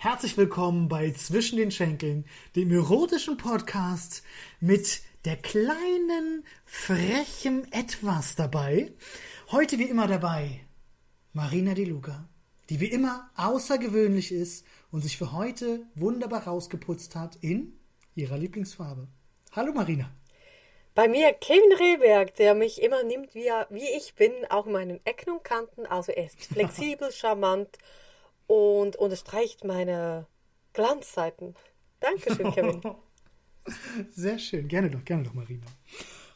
Herzlich willkommen bei Zwischen den Schenkeln, dem erotischen Podcast mit der kleinen, frechen Etwas dabei. Heute wie immer dabei Marina Di Luca, die wie immer außergewöhnlich ist und sich für heute wunderbar rausgeputzt hat in ihrer Lieblingsfarbe. Hallo Marina. Bei mir Kevin Rehberg, der mich immer nimmt, wie, er, wie ich bin, auch in meinen Ecken und Kanten. Also er ist flexibel, charmant und unterstreicht meine Glanzseiten. Dankeschön, Kevin. Sehr schön. Gerne doch, gerne doch, Marina.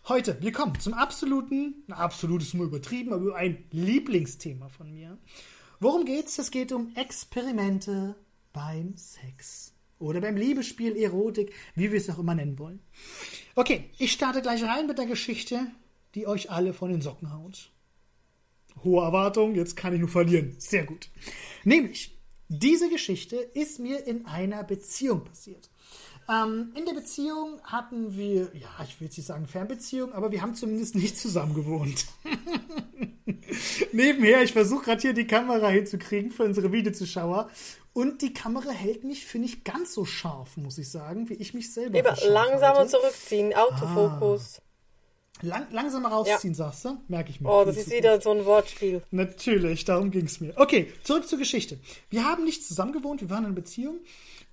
Heute, wir kommen zum absoluten, absolut ist nur übertrieben, aber ein Lieblingsthema von mir. Worum geht's? Es geht um Experimente beim Sex. Oder beim Liebesspiel, Erotik, wie wir es auch immer nennen wollen. Okay, ich starte gleich rein mit der Geschichte, die euch alle von den Socken haut. Hohe Erwartung, jetzt kann ich nur verlieren. Sehr gut. Nämlich, diese Geschichte ist mir in einer Beziehung passiert. Ähm, in der Beziehung hatten wir, ja, ich will jetzt nicht sagen Fernbeziehung, aber wir haben zumindest nicht zusammen gewohnt. Nebenher, ich versuche gerade hier die Kamera hinzukriegen für unsere Videozuschauer. Und die Kamera hält mich, finde ich, ganz so scharf, muss ich sagen, wie ich mich selber Lieber langsamer halte. zurückziehen, Autofokus. Ah. Lang, langsamer rausziehen, ja. sagst du? Merke ich mir. Oh, das ist wieder so ein Wortspiel. Natürlich, darum ging es mir. Okay, zurück zur Geschichte. Wir haben nicht zusammen gewohnt, wir waren in einer Beziehung.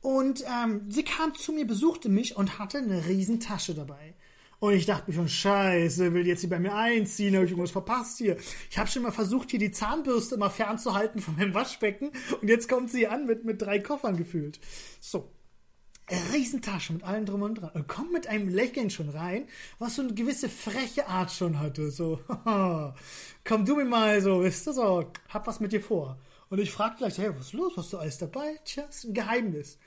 Und ähm, sie kam zu mir, besuchte mich und hatte eine riesen Tasche dabei. Und ich dachte mir schon, scheiße, will jetzt sie bei mir einziehen, habe ich irgendwas verpasst hier. Ich habe schon mal versucht, hier die Zahnbürste mal fernzuhalten von meinem Waschbecken und jetzt kommt sie an mit, mit drei Koffern gefühlt. So, Riesentasche mit allem drum und dran. Und kommt mit einem Lächeln schon rein, was so eine gewisse freche Art schon hatte. So, komm du mir mal so, wisst ihr, so, hab was mit dir vor. Und ich frag gleich, hey, was ist los? Hast du alles dabei? Tja, ist ein Geheimnis.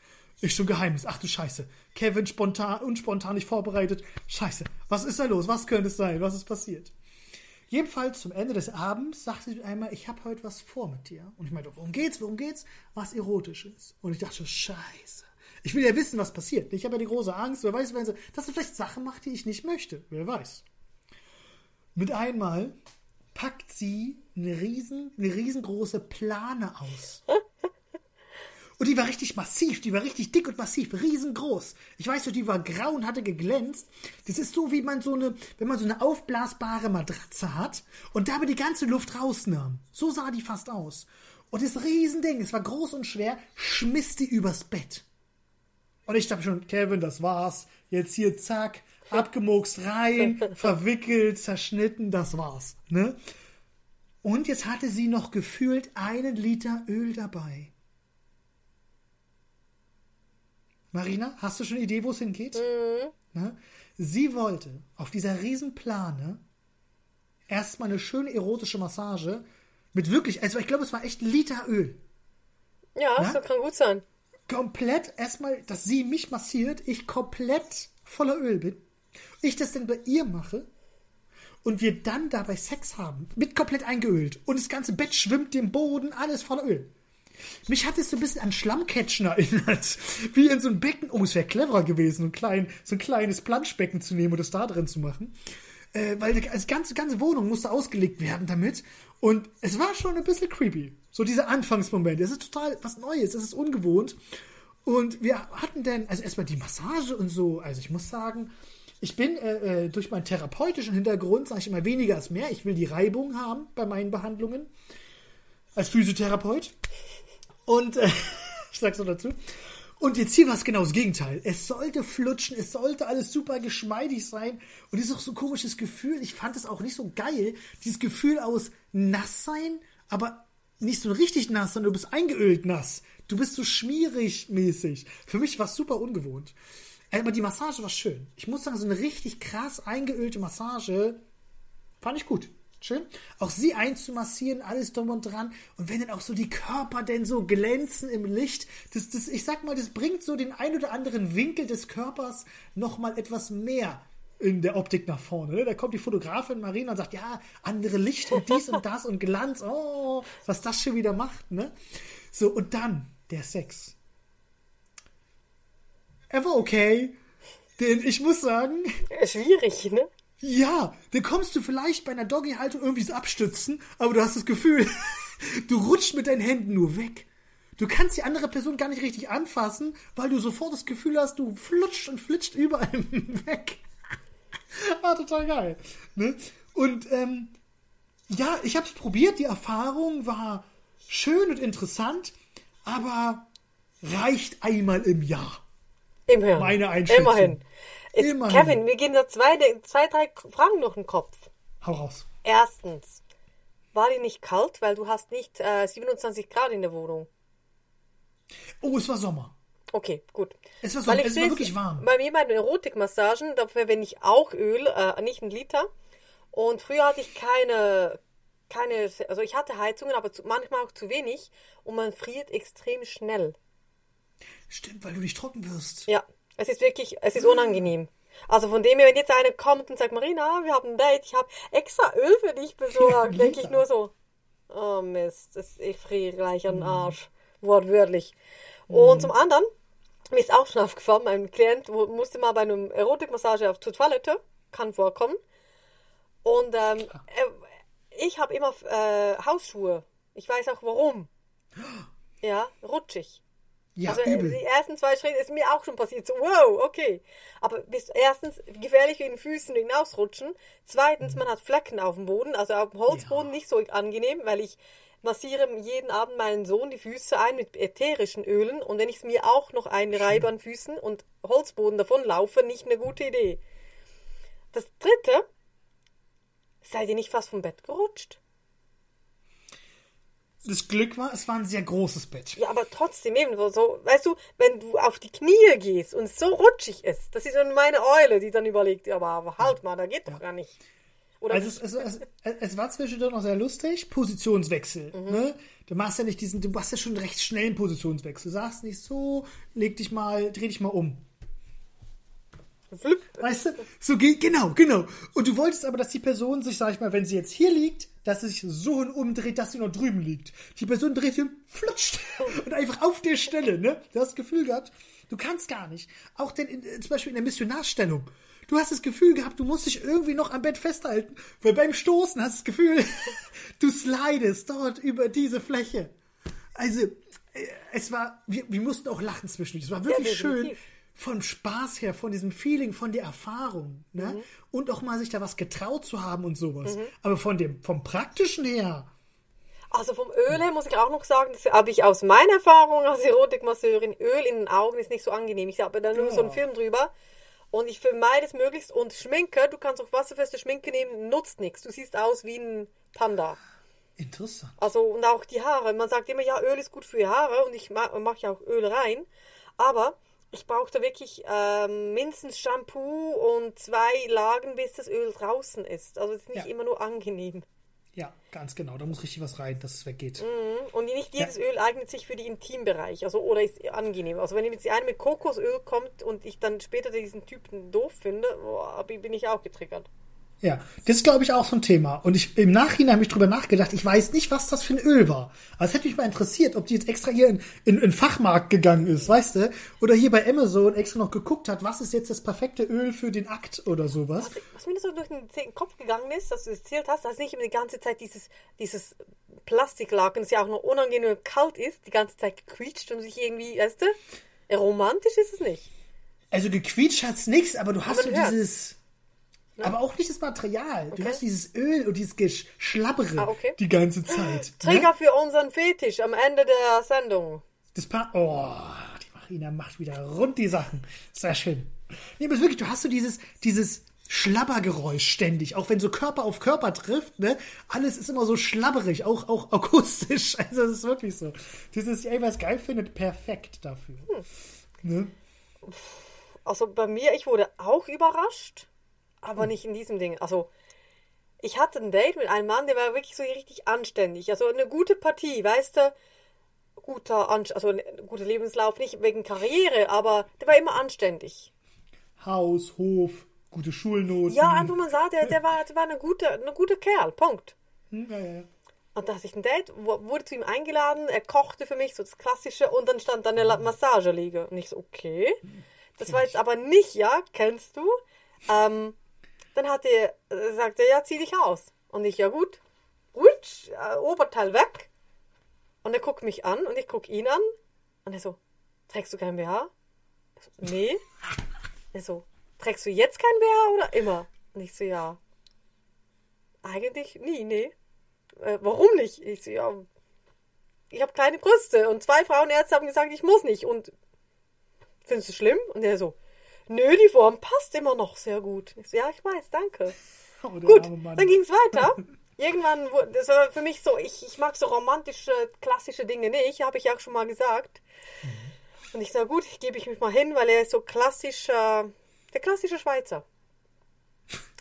Ist schon Geheimnis. Ach du Scheiße. Kevin spontan, unspontan nicht vorbereitet. Scheiße. Was ist da los? Was könnte es sein? Was ist passiert? Jedenfalls zum Ende des Abends sagte sie einmal, ich habe heute was vor mit dir. Und ich meinte, worum geht's? Worum geht's? Was Erotisches. Und ich dachte Scheiße. Ich will ja wissen, was passiert. Ich habe ja die große Angst, wer weiß, wenn sie, dass sie vielleicht Sachen macht, die ich nicht möchte. Wer weiß. Mit einmal packt sie eine riesen, eine riesengroße Plane aus. Und die war richtig massiv, die war richtig dick und massiv, riesengroß. Ich weiß noch, die war grau und hatte geglänzt. Das ist so, wie man so eine, wenn man so eine aufblasbare Matratze hat und dabei die ganze Luft rausnahm. So sah die fast aus. Und das Riesending, es war groß und schwer, schmiss die übers Bett. Und ich dachte schon, Kevin, das war's. Jetzt hier, zack, abgemokst rein, verwickelt, zerschnitten, das war's. Ne? Und jetzt hatte sie noch gefühlt einen Liter Öl dabei. Marina, hast du schon eine Idee, wo es hingeht? Mhm. Ne? Sie wollte auf dieser Riesenplane erstmal eine schöne erotische Massage mit wirklich, also ich glaube, es war echt Liter Öl. Ja, ne? das kann gut sein komplett erstmal, dass sie mich massiert, ich komplett voller Öl bin, ich das dann bei ihr mache und wir dann dabei Sex haben, mit komplett eingeölt und das ganze Bett schwimmt dem Boden, alles voller Öl. Mich hat es so ein bisschen an Schlammcatchen erinnert, wie in so ein Becken. Oh, es wäre cleverer gewesen, ein klein, so ein kleines Planschbecken zu nehmen und das da drin zu machen. Äh, weil die ganze, ganze Wohnung musste ausgelegt werden damit. Und es war schon ein bisschen creepy. So dieser Anfangsmoment. Es ist total was Neues, es ist ungewohnt. Und wir hatten dann, also erstmal die Massage und so. Also ich muss sagen, ich bin äh, äh durch meinen therapeutischen Hintergrund, sage ich immer, weniger als mehr. Ich will die Reibung haben bei meinen Behandlungen. Als Physiotherapeut. Und äh, ich sag's noch dazu. Und jetzt hier war es genau das Gegenteil. Es sollte flutschen, es sollte alles super geschmeidig sein. Und es ist auch so ein komisches Gefühl. Ich fand es auch nicht so geil. Dieses Gefühl aus nass sein, aber nicht so richtig nass, sondern du bist eingeölt nass. Du bist so schmierig mäßig. Für mich war es super ungewohnt. Aber die Massage war schön. Ich muss sagen, so eine richtig krass eingeölte Massage fand ich gut. Schön. Auch sie einzumassieren, alles drum und dran. Und wenn dann auch so die Körper denn so glänzen im Licht, das, das, ich sag mal, das bringt so den ein oder anderen Winkel des Körpers nochmal etwas mehr in der Optik nach vorne. Ne? Da kommt die Fotografin Marina und sagt, ja, andere Licht und dies und das und Glanz. Oh, was das schon wieder macht. Ne? So, und dann der Sex. Er war okay. Denn ich muss sagen. Schwierig, ne? Ja, dann kommst du vielleicht bei einer Doggy-Haltung irgendwie so abstützen, aber du hast das Gefühl, du rutschst mit deinen Händen nur weg. Du kannst die andere Person gar nicht richtig anfassen, weil du sofort das Gefühl hast, du flutscht und flitscht überall weg. ah, total geil. Ne? Und ähm, ja, ich habe es probiert. Die Erfahrung war schön und interessant, aber reicht einmal im Jahr. Immerhin. Meine Einschätzung. Immerhin. Immerhin. Kevin, mir gehen da zwei, zwei, drei Fragen durch den Kopf. Hau raus. Erstens, war dir nicht kalt, weil du hast nicht äh, 27 Grad in der Wohnung? Oh, es war Sommer. Okay, gut. Es war Weil Sommer. ich Es war wirklich warm. Bei mir bei den Erotikmassagen, da verwende ich auch Öl, äh, nicht einen Liter. Und früher hatte ich keine, keine, also ich hatte Heizungen, aber zu, manchmal auch zu wenig. Und man friert extrem schnell. Stimmt, weil du nicht trocken wirst. Ja, es ist wirklich, es ist unangenehm. Also von dem her, wenn jetzt einer kommt und sagt, Marina, wir haben ein Date, ich habe extra Öl für dich besorgt, denke ich nur so, oh Mist, das, ich friere gleich an den Arsch, wortwörtlich. Und zum anderen, mir ist auch schon aufgefallen, mein Klient musste mal bei einem Erotikmassage auf zur Toilette, kann vorkommen. Und ähm, äh, ich habe immer äh, Hausschuhe. Ich weiß auch warum. Ja, rutschig. Ja, Also äh, übel. die ersten zwei Schritte ist mir auch schon passiert. So, wow, okay. Aber bis erstens gefährlich wegen den Füßen, wegen Ausrutschen. Zweitens, man hat Flecken auf dem Boden, also auf dem Holzboden Ja. nicht so angenehm, weil ich massiere jeden Abend meinen Sohn die Füße ein mit ätherischen Ölen und wenn ich es mir auch noch einreibe an Füßen und Holzboden davon laufe, nicht eine gute Idee. Das dritte, seid ihr nicht fast vom Bett gerutscht? Das Glück war, es war ein sehr großes Bett. Ja, aber trotzdem eben so, so, weißt du, wenn du auf die Knie gehst und es so rutschig ist, das ist dann meine Eule, die dann überlegt, aber, halt mal, da geht doch gar nicht. Oder Also es, es, es, es war zwischendurch noch sehr lustig. Positionswechsel. Ne? Du machst ja nicht diesen, du machst ja schon recht schnellen Positionswechsel. Du sagst nicht so, leg dich mal, dreh dich mal um. Weißt du? So geht, genau, genau. Und du wolltest aber, dass die Person sich, sag ich mal, wenn sie jetzt hier liegt, dass sie sich so umdreht, dass sie noch drüben liegt. Die Person dreht sich flutscht und einfach auf der Stelle, ne? Du hast das Gefühl gehabt, du kannst gar nicht. Auch denn in, zum Beispiel in der Missionarstellung. Du hast das Gefühl gehabt, du musst dich irgendwie noch am Bett festhalten, weil beim Stoßen hast du das Gefühl, du slidest dort über diese Fläche. Also, äh, es war, wir, wir mussten auch lachen zwischendurch. Es war wirklich schön definitiv. Vom Spaß her, von diesem Feeling, von der Erfahrung, ne? Und auch mal sich da was getraut zu haben und sowas. Aber von dem, vom Praktischen her, Also vom Öl her muss ich auch noch sagen, das habe ich aus meiner Erfahrung als Erotikmasseurin, Öl in den Augen ist nicht so angenehm. Ich habe da nur so einen Ja. Film drüber und ich vermeide es möglichst. Und Schminke, du kannst auch wasserfeste Schminke nehmen, nutzt nichts. Du siehst aus wie ein Panda. interessant. Also und auch die Haare. Man sagt immer, ja, Öl ist gut für die Haare und ich mache mach ja auch Öl rein. Aber ich brauche da wirklich ähm, mindestens Shampoo und zwei Lagen, bis das Öl draußen ist. Also es ist nicht Ja. immer nur angenehm. Ja, ganz genau. Da muss richtig was rein, dass es weggeht. Und nicht jedes Öl eignet sich für den Intimbereich, also oder ist angenehm. Also wenn jetzt einer mit Kokosöl kommt und ich dann später diesen Typen doof finde, boah, bin ich auch getriggert. Ja, das ist, glaube ich, auch so ein Thema. Und ich im Nachhinein habe ich drüber nachgedacht, ich weiß nicht, was das für ein Öl war. Aber es hätte mich mal interessiert, ob die jetzt extra hier in, in, in den Fachmarkt gegangen ist, weißt du? Oder hier bei Amazon extra noch geguckt hat, was ist jetzt das perfekte Öl für den Akt oder sowas. Was, was mir so durch den Kopf gegangen ist, dass du es erzählt hast, dass nicht immer die ganze Zeit dieses, dieses Plastiklaken, das ja auch noch unangenehm kalt ist, die ganze Zeit quietscht und sich irgendwie, weißt du, romantisch ist es nicht. Also gequietscht hat's nichts, aber du hast so du Aber auch nicht das Material. Du Okay. hast dieses Öl und dieses Geschlabbere Ah, okay. die ganze Zeit. Trigger Ne? für unseren Fetisch am Ende der Sendung. Das pa Oh, die Marina macht wieder rund die Sachen. Sehr schön. Nee, aber wirklich, du hast so dieses, dieses Schlabbergeräusch ständig, auch wenn so Körper auf Körper trifft, ne? Alles ist immer so schlabberig, auch, auch akustisch. Also, es ist wirklich so. Dieses, ey, was geil findet, perfekt dafür. Ne? Also bei mir, ich wurde auch überrascht, aber nicht in diesem Ding. Also ich hatte ein Date mit einem Mann, der war wirklich so richtig anständig. Also eine gute Partie, weißt du? Guter, Anst also ein guter Lebenslauf, nicht wegen Karriere, aber der war immer anständig. Haus, Hof, gute Schulnoten. Ja, einfach mal sagen, der, der war, der war eine gute, eine gute Kerl, Punkt. Hm, ja. Und da hatte ich ein Date, wurde zu ihm eingeladen, er kochte für mich, so das Klassische, und dann stand da eine Massageliege. Und ich so, okay. Das war jetzt aber nicht, ja, kennst du? Ähm, dann hat er, äh, sagte er, ja, zieh dich aus. Und ich, ja gut, gut, äh, Oberteil weg. Und er guckt mich an und ich gucke ihn an. Und er so, trägst du kein BH? So, nee. Er so, trägst du jetzt kein BH oder immer? Und ich so, ja. Eigentlich nie, nee. Äh, warum nicht? Ich so, ja, ich habe kleine Brüste und zwei Frauenärzte haben gesagt, ich muss nicht. Und findest du schlimm? Und er so, nö, die Form passt immer noch sehr gut. Ich so, ja, ich weiß, danke. Oh, Gut, dann ging es weiter. Irgendwann, wurde- das war für mich so, ich, ich mag so romantische, klassische Dinge nicht, habe ich ja auch schon mal gesagt. Und ich sage, gut, gebe ich mich mal hin, weil er ist so klassischer, der klassische Schweizer.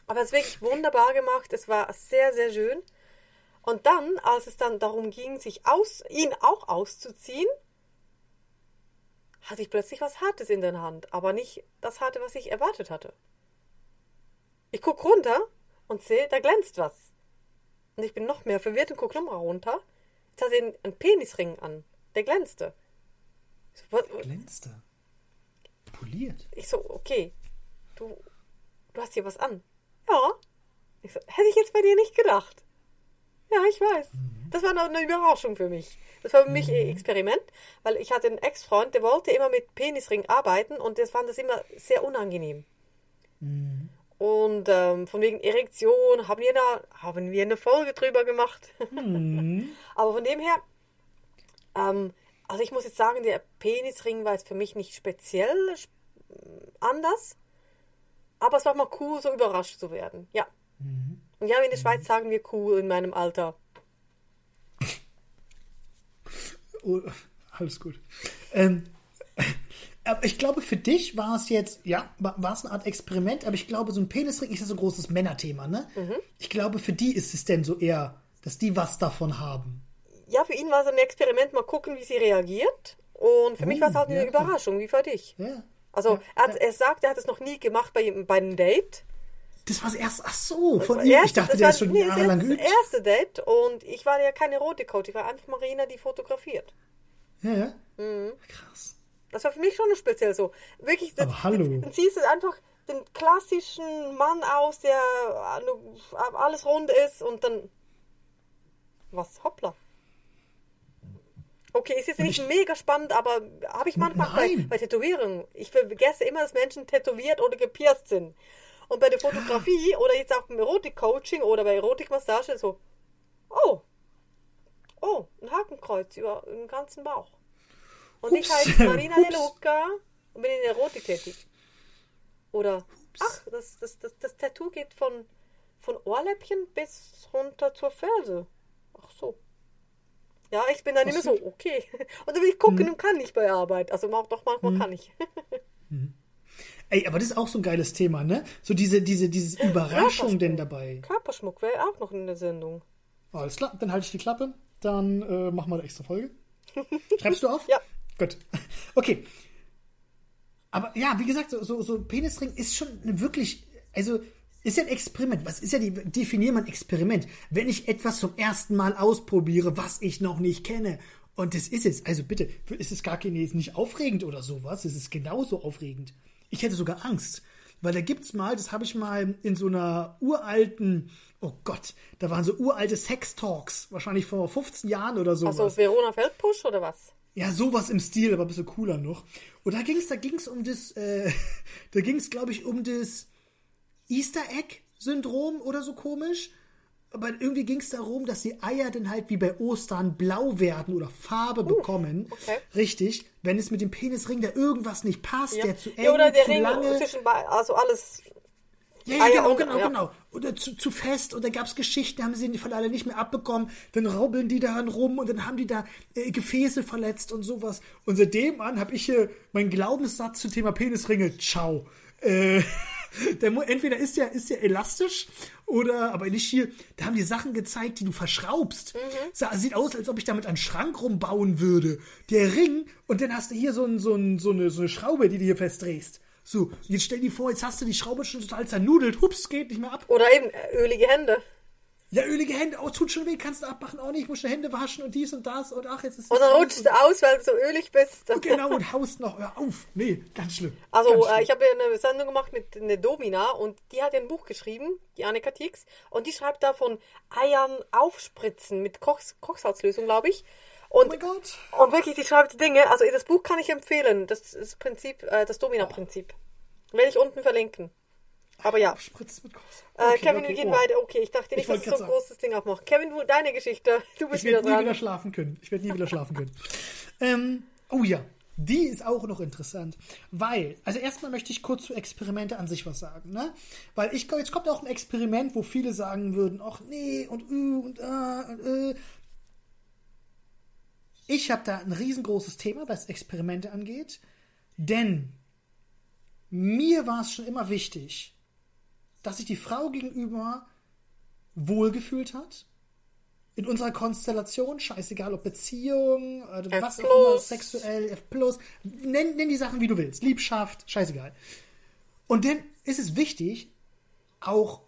Aber es ist wirklich wunderbar gemacht, es war sehr, sehr schön. Und dann, als es dann darum ging, sich aus, ihn auch auszuziehen, hatte ich plötzlich was Hartes in der Hand, aber nicht das Harte, was ich erwartet hatte. Ich guck runter und sehe, da glänzt was. Und ich bin noch mehr verwirrt und guck nochmal runter. Jetzt hat er einen- Penisring an. Der glänzte. So, was, Glänzte. Poliert. ich so, okay. Du, du hast hier was an. Ja. Ich so, hätte ich jetzt bei dir nicht gedacht. Ja, ich weiß. Das war noch eine Überraschung für mich. Das war für mich ein Experiment, weil ich hatte einen Ex-Freund, der wollte immer mit Penisring arbeiten und das fand das immer sehr unangenehm. Und ähm, von wegen Erektion haben wir, da, haben wir eine Folge drüber gemacht. Aber von dem her, ähm, also ich muss jetzt sagen, der Penisring war jetzt für mich nicht speziell sp- anders. Aber es war mal cool, so überrascht zu werden. Ja. Und ja, in der Schweiz sagen wir cool in meinem Alter. Oh, alles gut. Ähm, aber ich glaube, für dich war es jetzt, ja, war es eine Art Experiment, aber ich glaube, so ein Penisring ist ja so ein großes Männerthema, ne? Ich glaube, für die ist es denn so eher, dass die was davon haben. Ja, für ihn war es ein Experiment, mal gucken, wie sie reagiert. Und für mich war es halt eine ja. Überraschung, wie für dich. Ja. Also, ja, er, hat, er sagt, er hat es noch nie gemacht bei, bei einem Date. Das war erst, ach so, von Das ihm. erste- Ich dachte, das der war- ist schon nee, das jahrelang Das geübt. erste Date und ich war ja keine Erotik-Coach, ich war einfach Marina, die fotografiert. Ja, ja. Mhm. Krass. Das war für mich schon speziell so. Wirklich, das, Aber hallo. Dann siehst du einfach den klassischen Mann aus, der äh, alles rund ist und dann. Was? Hoppla. Okay, ist jetzt nicht ich- mega spannend, aber habe ich manchmal bei, bei Tätowierungen. Ich vergesse immer, dass Menschen tätowiert oder gepierst sind. Und bei der Fotografie oder jetzt auch beim Erotik-Coaching oder bei Erotikmassage so, oh, oh, ein Hakenkreuz über den ganzen Bauch. Und ich Ups. heiße Marina Ups. De Luca und bin in der Erotik tätig. Oder, ach, das, das, das, das Tattoo geht von, von Ohrläppchen bis runter zur Ferse. Ach so. Ja, ich bin dann immer so, okay. Und dann will ich gucken und kann nicht bei Arbeit. Also doch manchmal kann ich. Ey, aber das ist auch so ein geiles Thema, ne? So diese, diese, dieses Überraschung denn dabei. Körperschmuck wäre auch noch in der Sendung. Alles klar, dann halte ich die Klappe. Dann äh, machen wir eine extra Folge. Schreibst du auf? Ja. Gut. Okay. Aber ja, wie gesagt, so, so, so Penisring ist schon wirklich, also ist ja ein Experiment. Was ist ja die, definier mal ein Experiment. Wenn ich etwas zum ersten Mal ausprobiere, was ich noch nicht kenne. Und das ist es. Also bitte, ist es gar keine, ist nicht aufregend oder sowas. Es ist genauso aufregend. Ich hätte sogar Angst. Weil da gibt's mal, das habe ich mal in so einer uralten, oh Gott, da waren so uralte Sex-Talks, wahrscheinlich vor 15 Jahren oder sowas. Also Verona Feldbusch oder was? Ja, sowas im Stil, aber ein bisschen cooler noch. Und da ging es da ging's um das, äh, da ging es, glaube ich, um das Easter Egg-Syndrom oder so komisch. Aber irgendwie ging es darum, dass die Eier dann halt wie bei Ostern blau werden oder Farbe bekommen. okay. Richtig. Wenn es mit dem Penisring da irgendwas nicht passt, Ja. der zu eng, ja, oder der zu Ring lange. zwischen, also alles. Ja, ja, genau, genau, ja. genau. Oder zu, zu fest und da gab's Geschichten, haben sie die von alle nicht mehr abbekommen. Dann raubeln die da rum und dann haben die da äh, Gefäße verletzt und sowas. Und seitdem an habe ich hier meinen Glaubenssatz zum Thema Penisringe. Ciao. Äh, der, entweder ist der, ist der elastisch oder, aber nicht hier, da haben die Sachen gezeigt, die du verschraubst. Sa- Sieht aus, als ob ich damit einen Schrank rumbauen würde. Der Ring und dann hast du hier so, ein, so, ein, so, eine, so eine Schraube, die du hier festdrehst. So, jetzt stell dir vor, jetzt hast du die Schraube schon total zernudelt. Hups, geht nicht mehr ab. Oder eben äh, ölige Hände. Ja, ölige Hände, oh, tut schon weh, kannst du abmachen. Oh, nee, ich muss schnell Hände waschen und dies und das und ach, jetzt ist dann aus rutscht aus, weil du so ölig bist. und, Genau, und haust noch, hör auf. Nee, ganz schlimm. Also, ganz äh, schlimm. ich habe ja eine Sendung gemacht mit einer Domina und die hat ja ein Buch geschrieben, die Annika Tix, und die schreibt da von Eiern aufspritzen mit Kochs Kochsalzlösung, glaube ich. Und, Oh mein Gott. und wirklich, die schreibt Dinge, also das Buch kann ich empfehlen, das das Prinzip, äh, das Domina-Prinzip. Werde ich unten verlinken. Aber ja. Spritzt mit Kurs. Äh, Kevin, wir gehen oh. weiter. Okay, ich dachte nicht, Ich dass du so ein großes Ding aufmachst. Kevin, wo- deine Geschichte. Du bist Ich wieder werde nie dran. wieder schlafen können. Ich werde nie wieder schlafen können. Ähm, oh ja, die ist auch noch interessant. Weil, also erstmal möchte ich kurz zu Experimente an sich was sagen. Ne? Weil ich, jetzt kommt auch ein Experiment, wo viele sagen würden, ach nee und uh, und ah und äh. Ich habe da ein riesengroßes Thema, was Experimente angeht. Denn mir war es schon immer wichtig, dass sich die Frau gegenüber wohlgefühlt hat. In unserer Konstellation, scheißegal ob Beziehung, oder F was auch immer, sexuell, F+, nenn, nenn die Sachen, wie du willst. Liebschaft, scheißegal. Und dann ist es wichtig, auch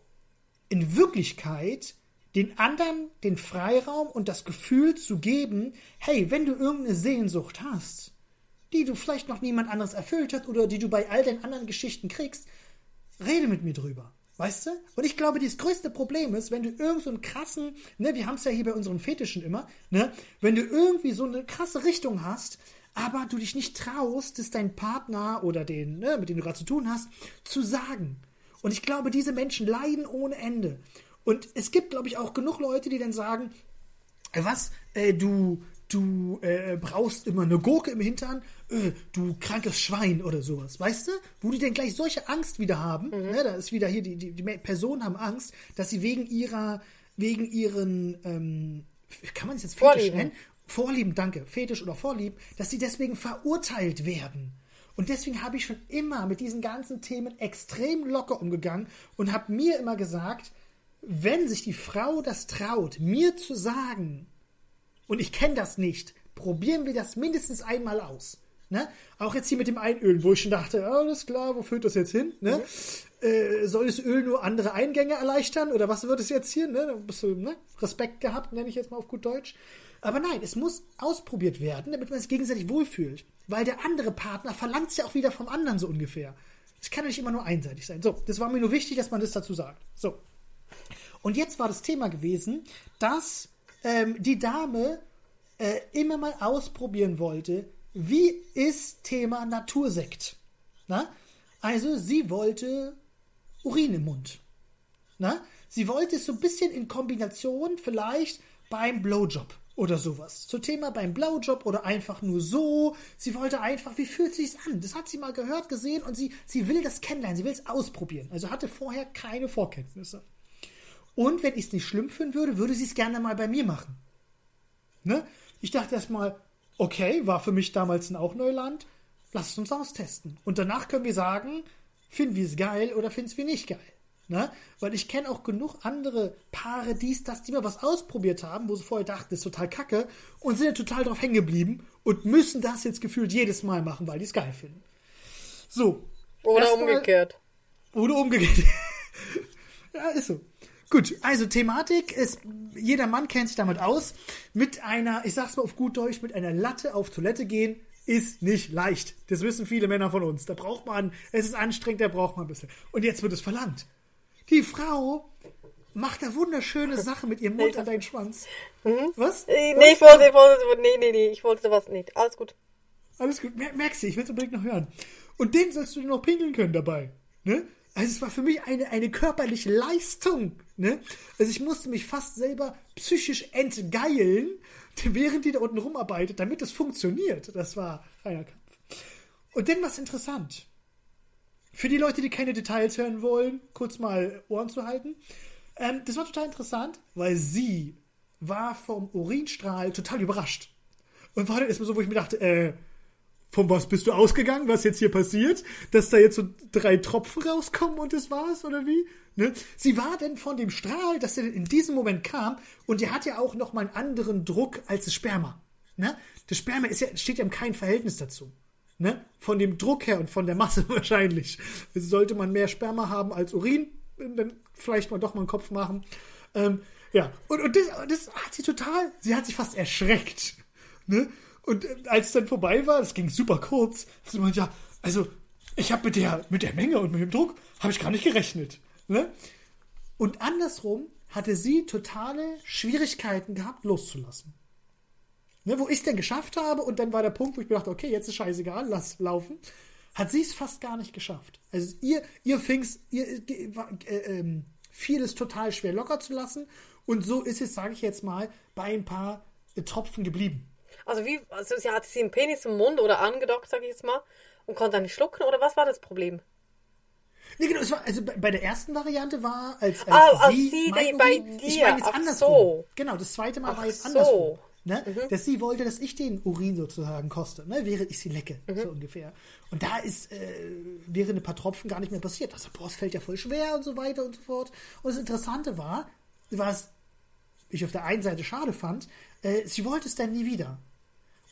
in Wirklichkeit den anderen den Freiraum und das Gefühl zu geben, hey, wenn du irgendeine Sehnsucht hast, die du vielleicht noch niemand anderes erfüllt hat oder die du bei all den anderen Geschichten kriegst, rede mit mir drüber. Weißt du? Und ich glaube, das größte Problem ist, wenn du irgend so einen krassen, ne, wir haben es ja hier bei unseren Fetischen immer, ne, wenn du irgendwie so eine krasse Richtung hast, aber du dich nicht traust, es dein Partner oder den, ne, mit dem du gerade zu tun hast, zu sagen. Und ich glaube, diese Menschen leiden ohne Ende. Und es gibt, glaube ich, auch genug Leute, die dann sagen, was, äh, du, du äh, brauchst immer eine Gurke im Hintern, äh, du krankes Schwein oder sowas, weißt du? Wo die dann gleich solche Angst wieder haben, ne? da ist wieder hier, die, die, die Personen haben Angst, dass sie wegen ihrer, wegen ihren, ähm, kann man es jetzt Fetisch Vorlieben. nennen? Vorlieben, danke, Fetisch oder Vorlieb, dass sie deswegen verurteilt werden. Und deswegen habe ich schon immer mit diesen ganzen Themen extrem locker umgegangen und habe mir immer gesagt, wenn sich die Frau das traut, mir zu sagen, und ich kenne das nicht, probieren wir das mindestens einmal aus. Ne? Auch jetzt hier mit dem Einölen, wo ich schon dachte, alles klar, wo führt das jetzt hin? Ne? Äh, soll das Öl nur andere Eingänge erleichtern oder was wird es jetzt hier? Ne? Bist du, ne? Respekt gehabt, nenne ich jetzt mal auf gut Deutsch. Aber nein, es muss ausprobiert werden, damit man sich gegenseitig wohlfühlt. Weil der andere Partner verlangt es ja auch wieder vom anderen so ungefähr. Es kann ja nicht immer nur einseitig sein. So, das war mir nur wichtig, dass man das dazu sagt. So. Und jetzt war das Thema gewesen, dass ähm, die Dame äh, immer mal ausprobieren wollte, wie ist Thema Natursekt. Na? Also sie wollte Urin im Mund. Na? Sie wollte es so ein bisschen in Kombination vielleicht beim Blowjob oder sowas. Zum Thema beim Blowjob oder einfach nur so. Sie wollte einfach, wie fühlt sich's an? Das hat sie mal gehört, gesehen und sie, sie will das kennenlernen, sie will es ausprobieren. Also hatte vorher keine Vorkenntnisse. Und wenn ich es nicht schlimm finden würde, würde sie es gerne mal bei mir machen. Ne? Ich dachte erstmal, okay, war für mich damals auch Neuland, lass es uns austesten. Und danach können wir sagen, finden wir es geil oder finden wir nicht geil. Ne? Weil ich kenne auch genug andere Paare, dies, das, die mal was ausprobiert haben, wo sie vorher dachten, ist total kacke und sind ja total drauf hängen geblieben und müssen das jetzt gefühlt jedes Mal machen, weil die es geil finden. So. Oder umgekehrt. oder umgekehrt. ja, ist so. Gut, also Thematik ist, jeder Mann kennt sich damit aus. Mit einer, ich sag's mal auf gut Deutsch, mit einer Latte auf Toilette gehen ist nicht leicht. Das wissen viele Männer von uns. Da braucht man, es ist anstrengend, da braucht man ein bisschen. Und jetzt wird es verlangt. Die Frau macht da wunderschöne Sachen mit ihrem Mund an deinen Schwanz. Was? Äh, Was? Nee, ich wollte, ich wollte, nee, nee, nee, ich wollte was nicht. Alles gut. Alles gut, Mer merkst du, ich will es unbedingt noch hören. Und den sollst du noch pinkeln können dabei. Ne? Also es war für mich eine, eine körperliche Leistung. Ne? Also ich musste mich fast selber psychisch entgeilen, während die da unten rumarbeitet, damit es funktioniert. Das war einer Kampf. Und dann was interessant. Für die Leute, die keine Details hören wollen, kurz mal Ohren zu halten. Ähm, das war total interessant, weil sie war vom Urinstrahl total überrascht. Und war dann erstmal so, wo ich mir dachte, äh, von was bist du ausgegangen, was jetzt hier passiert? Dass da jetzt so drei Tropfen rauskommen und das war's, oder wie? Ne? Sie war denn von dem Strahl, dass er in diesem Moment kam, und der hat ja auch noch mal einen anderen Druck als das Sperma. Ne? Das Sperma ist ja, steht ja im kein Verhältnis dazu. Ne? Von dem Druck her und von der Masse wahrscheinlich. Sollte man mehr Sperma haben als Urin, dann vielleicht mal doch mal einen Kopf machen. Ähm, ja, und, und das, das hat sie total, sie hat sich fast erschreckt. Ne? Und äh, als es dann vorbei war, das ging super kurz, sie gemeint, ja, also ich habe mit der, mit der Menge und mit dem Druck, habe ich gar nicht gerechnet. Ne? Und andersrum hatte sie totale Schwierigkeiten gehabt, loszulassen. Ne, wo ich es denn geschafft habe und dann war der Punkt, wo ich mir dachte, okay, jetzt ist scheißegal, lass laufen. Hat sie es fast gar nicht geschafft. Also ihr, ihr fing's, ihr äh, äh, äh, fiel es total schwer locker zu lassen und so ist es, sage ich jetzt mal, bei ein paar äh, Tropfen geblieben. Also wie, also sie hatte sie einen Penis im Mund oder angedockt, sag ich jetzt mal, und konnte dann nicht schlucken oder was war das Problem? Nee, genau, war, also bei, der ersten Variante war, als, als als sie, sie mein bei dir, ich meine jetzt ach andersrum. so. Genau, das zweite Mal war Ach jetzt so. andersrum. Ne? Dass sie wollte, dass ich den Urin sozusagen koste, ne? während ich sie lecke, so ungefähr. Und da ist äh, während ein paar Tropfen gar nicht mehr passiert. Also, boah, es fällt ja voll schwer und so weiter und so fort. Und das Interessante war, was ich auf der einen Seite schade fand, äh, sie wollte es dann nie wieder.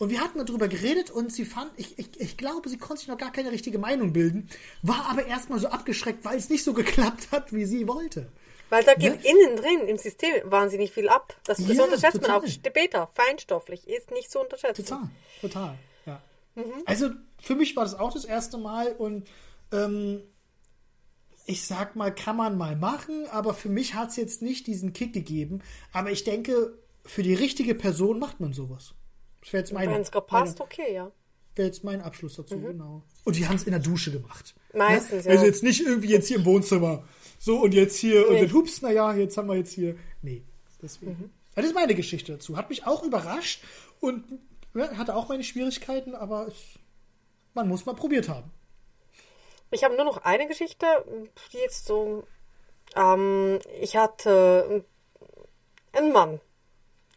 Und wir hatten darüber geredet und sie fand, ich, ich, ich glaube, sie konnte sich noch gar keine richtige Meinung bilden, war aber erstmal so abgeschreckt, weil es nicht so geklappt hat, wie sie wollte. Weil da geht innen drin im System wahnsinnig viel ab. Das, das Ja, unterschätzt man auch total. später. Feinstofflich ist nicht zu unterschätzen. Total, total, ja. Mhm. Also für mich war das auch das erste Mal und ähm, ich sag mal, kann man mal machen, aber für mich hat es jetzt nicht diesen Kick gegeben. Aber ich denke, für die richtige Person macht man sowas. Das wäre jetzt meine, Wenn es gerade meine, okay, ja. wäre jetzt mein Abschluss dazu, genau. Und die haben es in der Dusche gemacht. Meistens, ne? Also ja. jetzt nicht irgendwie jetzt hier im Wohnzimmer. So und jetzt hier und Nee. dann hups, naja, jetzt haben wir jetzt hier. Nee, deswegen. Mhm. Das ist meine Geschichte dazu. Hat mich auch überrascht und ja, hatte auch meine Schwierigkeiten, aber es, man muss mal probiert haben. Ich habe nur noch eine Geschichte, die jetzt so. Ähm, ich hatte einen Mann.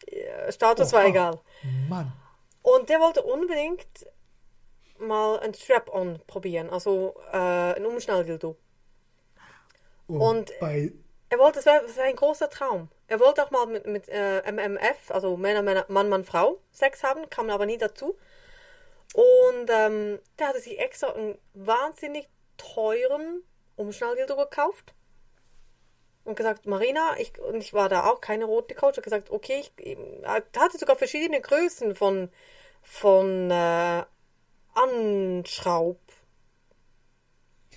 Äh, Status war Oha. egal. Mann. Und der wollte unbedingt mal ein Strap-on probieren, also äh, ein Umschnalldildo. Und, Und- bei Er wollte, das war, das war ein großer Traum. Er wollte auch mal mit, mit äh, MMF, also Männer, Männer, Mann, Mann, Frau, Sex haben, kam aber nie dazu. Und ähm, der hatte sich extra einen wahnsinnig teuren Umschnalldildo gekauft. Und gesagt, Marina, ich, und ich war da auch keine rote Coach, hat gesagt, okay, ich, er hatte sogar verschiedene Größen von, von äh, Anschraub.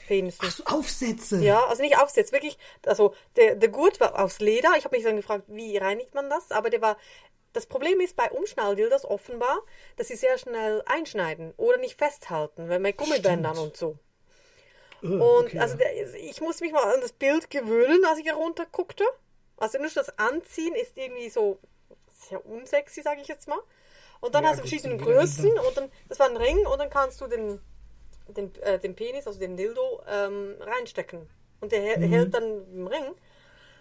Penissen. ach so, Aufsätze. Ja, also nicht Aufsatz, wirklich. Also der, der Gurt war aus Leder. Ich habe mich dann gefragt, wie reinigt man das? Aber der war. Das Problem ist bei Umschnalldildos offenbar, dass sie sehr schnell einschneiden oder nicht festhalten, wenn mit Gummibändern Stimmt. und so. Oh, Und okay, also der, ich musste mich mal an das Bild gewöhnen, als ich herunter guckte. Also nur schon das Anziehen ist irgendwie so sehr unsexy, sage ich jetzt mal. Und dann Ja, hast du verschiedene Größen und dann, das war ein Ring und dann kannst du den, den, äh, den Penis, also den Dildo, ähm, reinstecken. Und der Mhm. hält dann im Ring.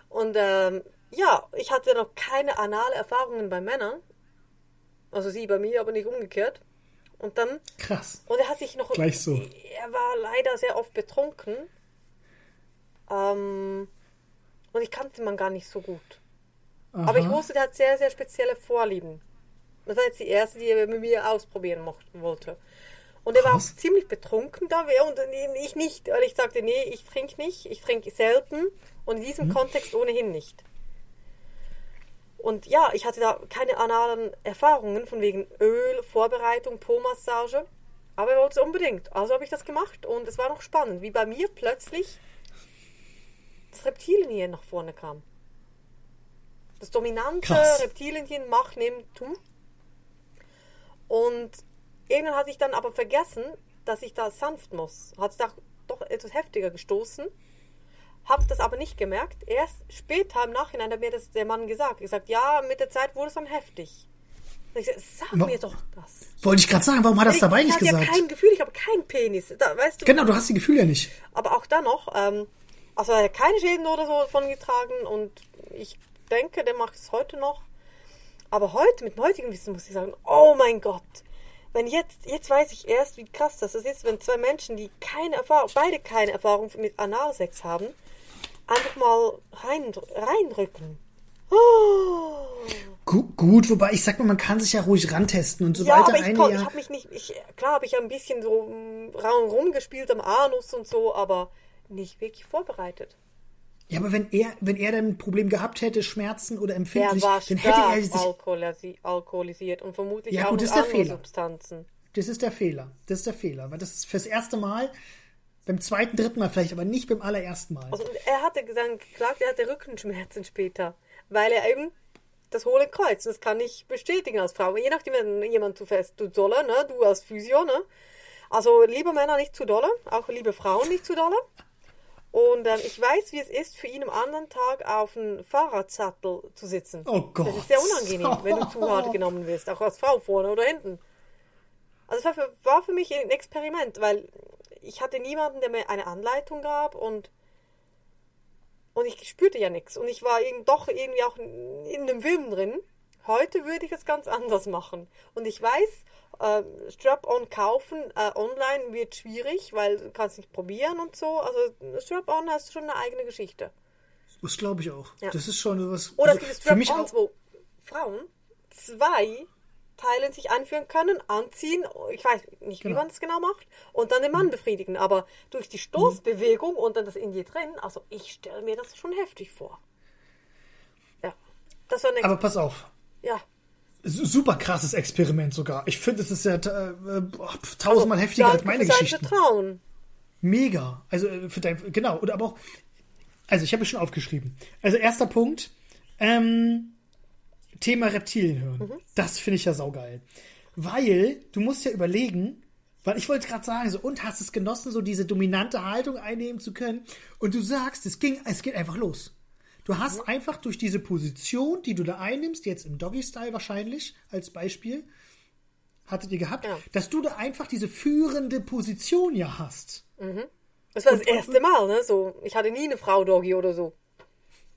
Und ähm, ja, ich hatte noch keine anale Erfahrungen bei Männern. Also sie bei mir, aber nicht umgekehrt. Und dann, Krass. und er hat sich noch. Gleich so. Er war leider sehr oft betrunken. Ähm, und ich kannte man gar nicht so gut. Aber ich Aha. wusste, der hat sehr, sehr spezielle Vorlieben. Das war jetzt die erste, die er mit mir ausprobieren wollte. Und er war Krass. auch ziemlich betrunken da und ich nicht, weil ich sagte, nee, ich trinke nicht, ich trinke selten und in diesem Kontext ohnehin nicht. Und ja, ich hatte da keine analen Erfahrungen von wegen Öl, Vorbereitung, Po-Massage. Aber er wollte es unbedingt. Also habe ich das gemacht und es war noch spannend, wie bei mir plötzlich das Reptilienhirn nach vorne kam. Das dominante Krass. Reptilienhirn mach, nimm, tu. Und irgendwann hatte ich dann aber vergessen, dass ich da sanft muss. Hat es da doch etwas heftiger gestoßen. Hab das aber nicht gemerkt. Erst später im Nachhinein hat mir das der Mann gesagt. gesagt, ja, mit der Zeit wurde es dann heftig. Und ich sag, sag Wa- mir doch das. Wollte ich gerade sagen, warum hat er das dabei ich nicht gesagt? ja kein Gefühl, ich habe keinen Penis. Da, weißt du, genau, du hast die Gefühle ja nicht. aber auch dann noch, ähm, also er hat keine Schäden oder so von getragen und ich denke, der macht es heute noch. Aber heute, mit dem heutigen Wissen muss ich sagen, oh mein Gott, wenn jetzt, jetzt weiß ich erst, wie krass das ist, wenn zwei Menschen, die keine Erfahrung, beide keine Erfahrung mit Analsex haben, einfach mal rein, reinrücken. Oh. Gu gut, wobei ich sag mal, man kann sich ja ruhig rantesten und Ja, sobald aber ich, ja. ich habe mich nicht, ich, klar habe ich ein bisschen so mm, rum- rumgespielt am Anus und so, aber nicht wirklich vorbereitet. Ja, aber wenn er, wenn er dann ein Problem gehabt hätte, Schmerzen oder Er empfindlich, dann hätte er sich. alkoholisi alkoholisiert und vermutlich Ja, auch gut, mit ist der Fehler. Substanzen. Das ist der Fehler. Das ist der Fehler. Weil das ist fürs erste Mal, beim zweiten, dritten Mal vielleicht, aber nicht beim allerersten Mal. Also, er hatte gesagt, er hatte Rückenschmerzen später, weil er eben das hohle Kreuz. Das kann ich bestätigen als Frau. Je nachdem, wenn jemand zu fest, zu dolle, ne? Du als Physio, ne? Also liebe Männer nicht zu dolle, auch liebe Frauen nicht zu dolle. Und ähm, ich weiß, wie es ist, für ihn am anderen Tag auf einem Fahrradsattel zu sitzen. Oh Gott. Das ist sehr unangenehm, wenn du zu hart genommen wirst, auch als Frau vorne oder hinten. Also es war für, war für mich ein Experiment, weil ich hatte niemanden, der mir eine Anleitung gab und und ich spürte ja nichts. Und ich war eben doch irgendwie auch in einem Film drin. Heute würde ich es ganz anders machen. Und ich weiß, äh, Strap-on kaufen äh, online wird schwierig, weil du kannst nicht probieren und so. Also Strap-on hast schon eine eigene Geschichte. Das glaube ich auch. Ja. Das ist schon was. Oder also, viele mich Strap-ons, wo Frauen zwei Teilen sich anführen können, anziehen, ich weiß nicht, wie Genau. man das genau macht, und dann den Mann befriedigen. Aber durch die Stoßbewegung und dann das in dir drin, also ich stelle mir das schon heftig vor. Ja, das war Aber pass auf. ja, Su- Super krasses Experiment sogar. Ich finde, es ist ja äh, tausendmal heftiger als meine Geschichten. Vertrauen. Mega. Also äh, für dein, genau. Oder aber auch, also ich habe es schon aufgeschrieben. Also erster Punkt, ähm, Thema Reptilienhirn. Mhm. Das finde ich ja saugeil. Weil du musst ja überlegen, weil ich wollte gerade sagen, so, und hast es genossen, so diese dominante Haltung einnehmen zu können. Und du sagst, es ging, es geht einfach los. Du hast Mhm. einfach durch diese Position, die du da einnimmst, jetzt im Doggy-Style wahrscheinlich als Beispiel, hattet ihr gehabt, Ja. dass du da einfach diese führende Position ja hast. Das war das erste Mal, ne? So, ich hatte nie eine Frau Doggy oder so.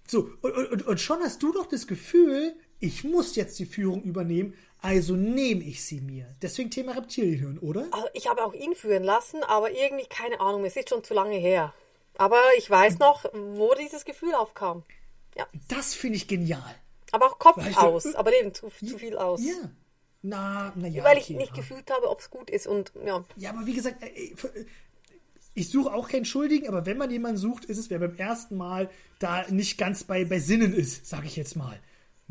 So, und, und, und schon hast du doch das Gefühl, ich muss jetzt die Führung übernehmen, also nehme ich sie mir. Deswegen Thema Reptilienhirn, oder? Also ich habe auch ihn führen lassen, aber irgendwie keine Ahnung, es ist schon zu lange her. Aber ich weiß noch, wo dieses Gefühl aufkam. Ja, Das finde ich genial. aber auch Kopf Weißt du, aus, äh, aber eben zu, zu viel aus. Ja. Na, na ja. Weil ich okay, nicht ja. gefühlt habe, ob es gut ist und ja. Ja, aber wie gesagt, äh, äh, ich suche auch keinen Schuldigen, aber wenn man jemanden sucht, ist es, wer beim ersten Mal da nicht ganz bei, bei Sinnen ist, sage ich jetzt mal.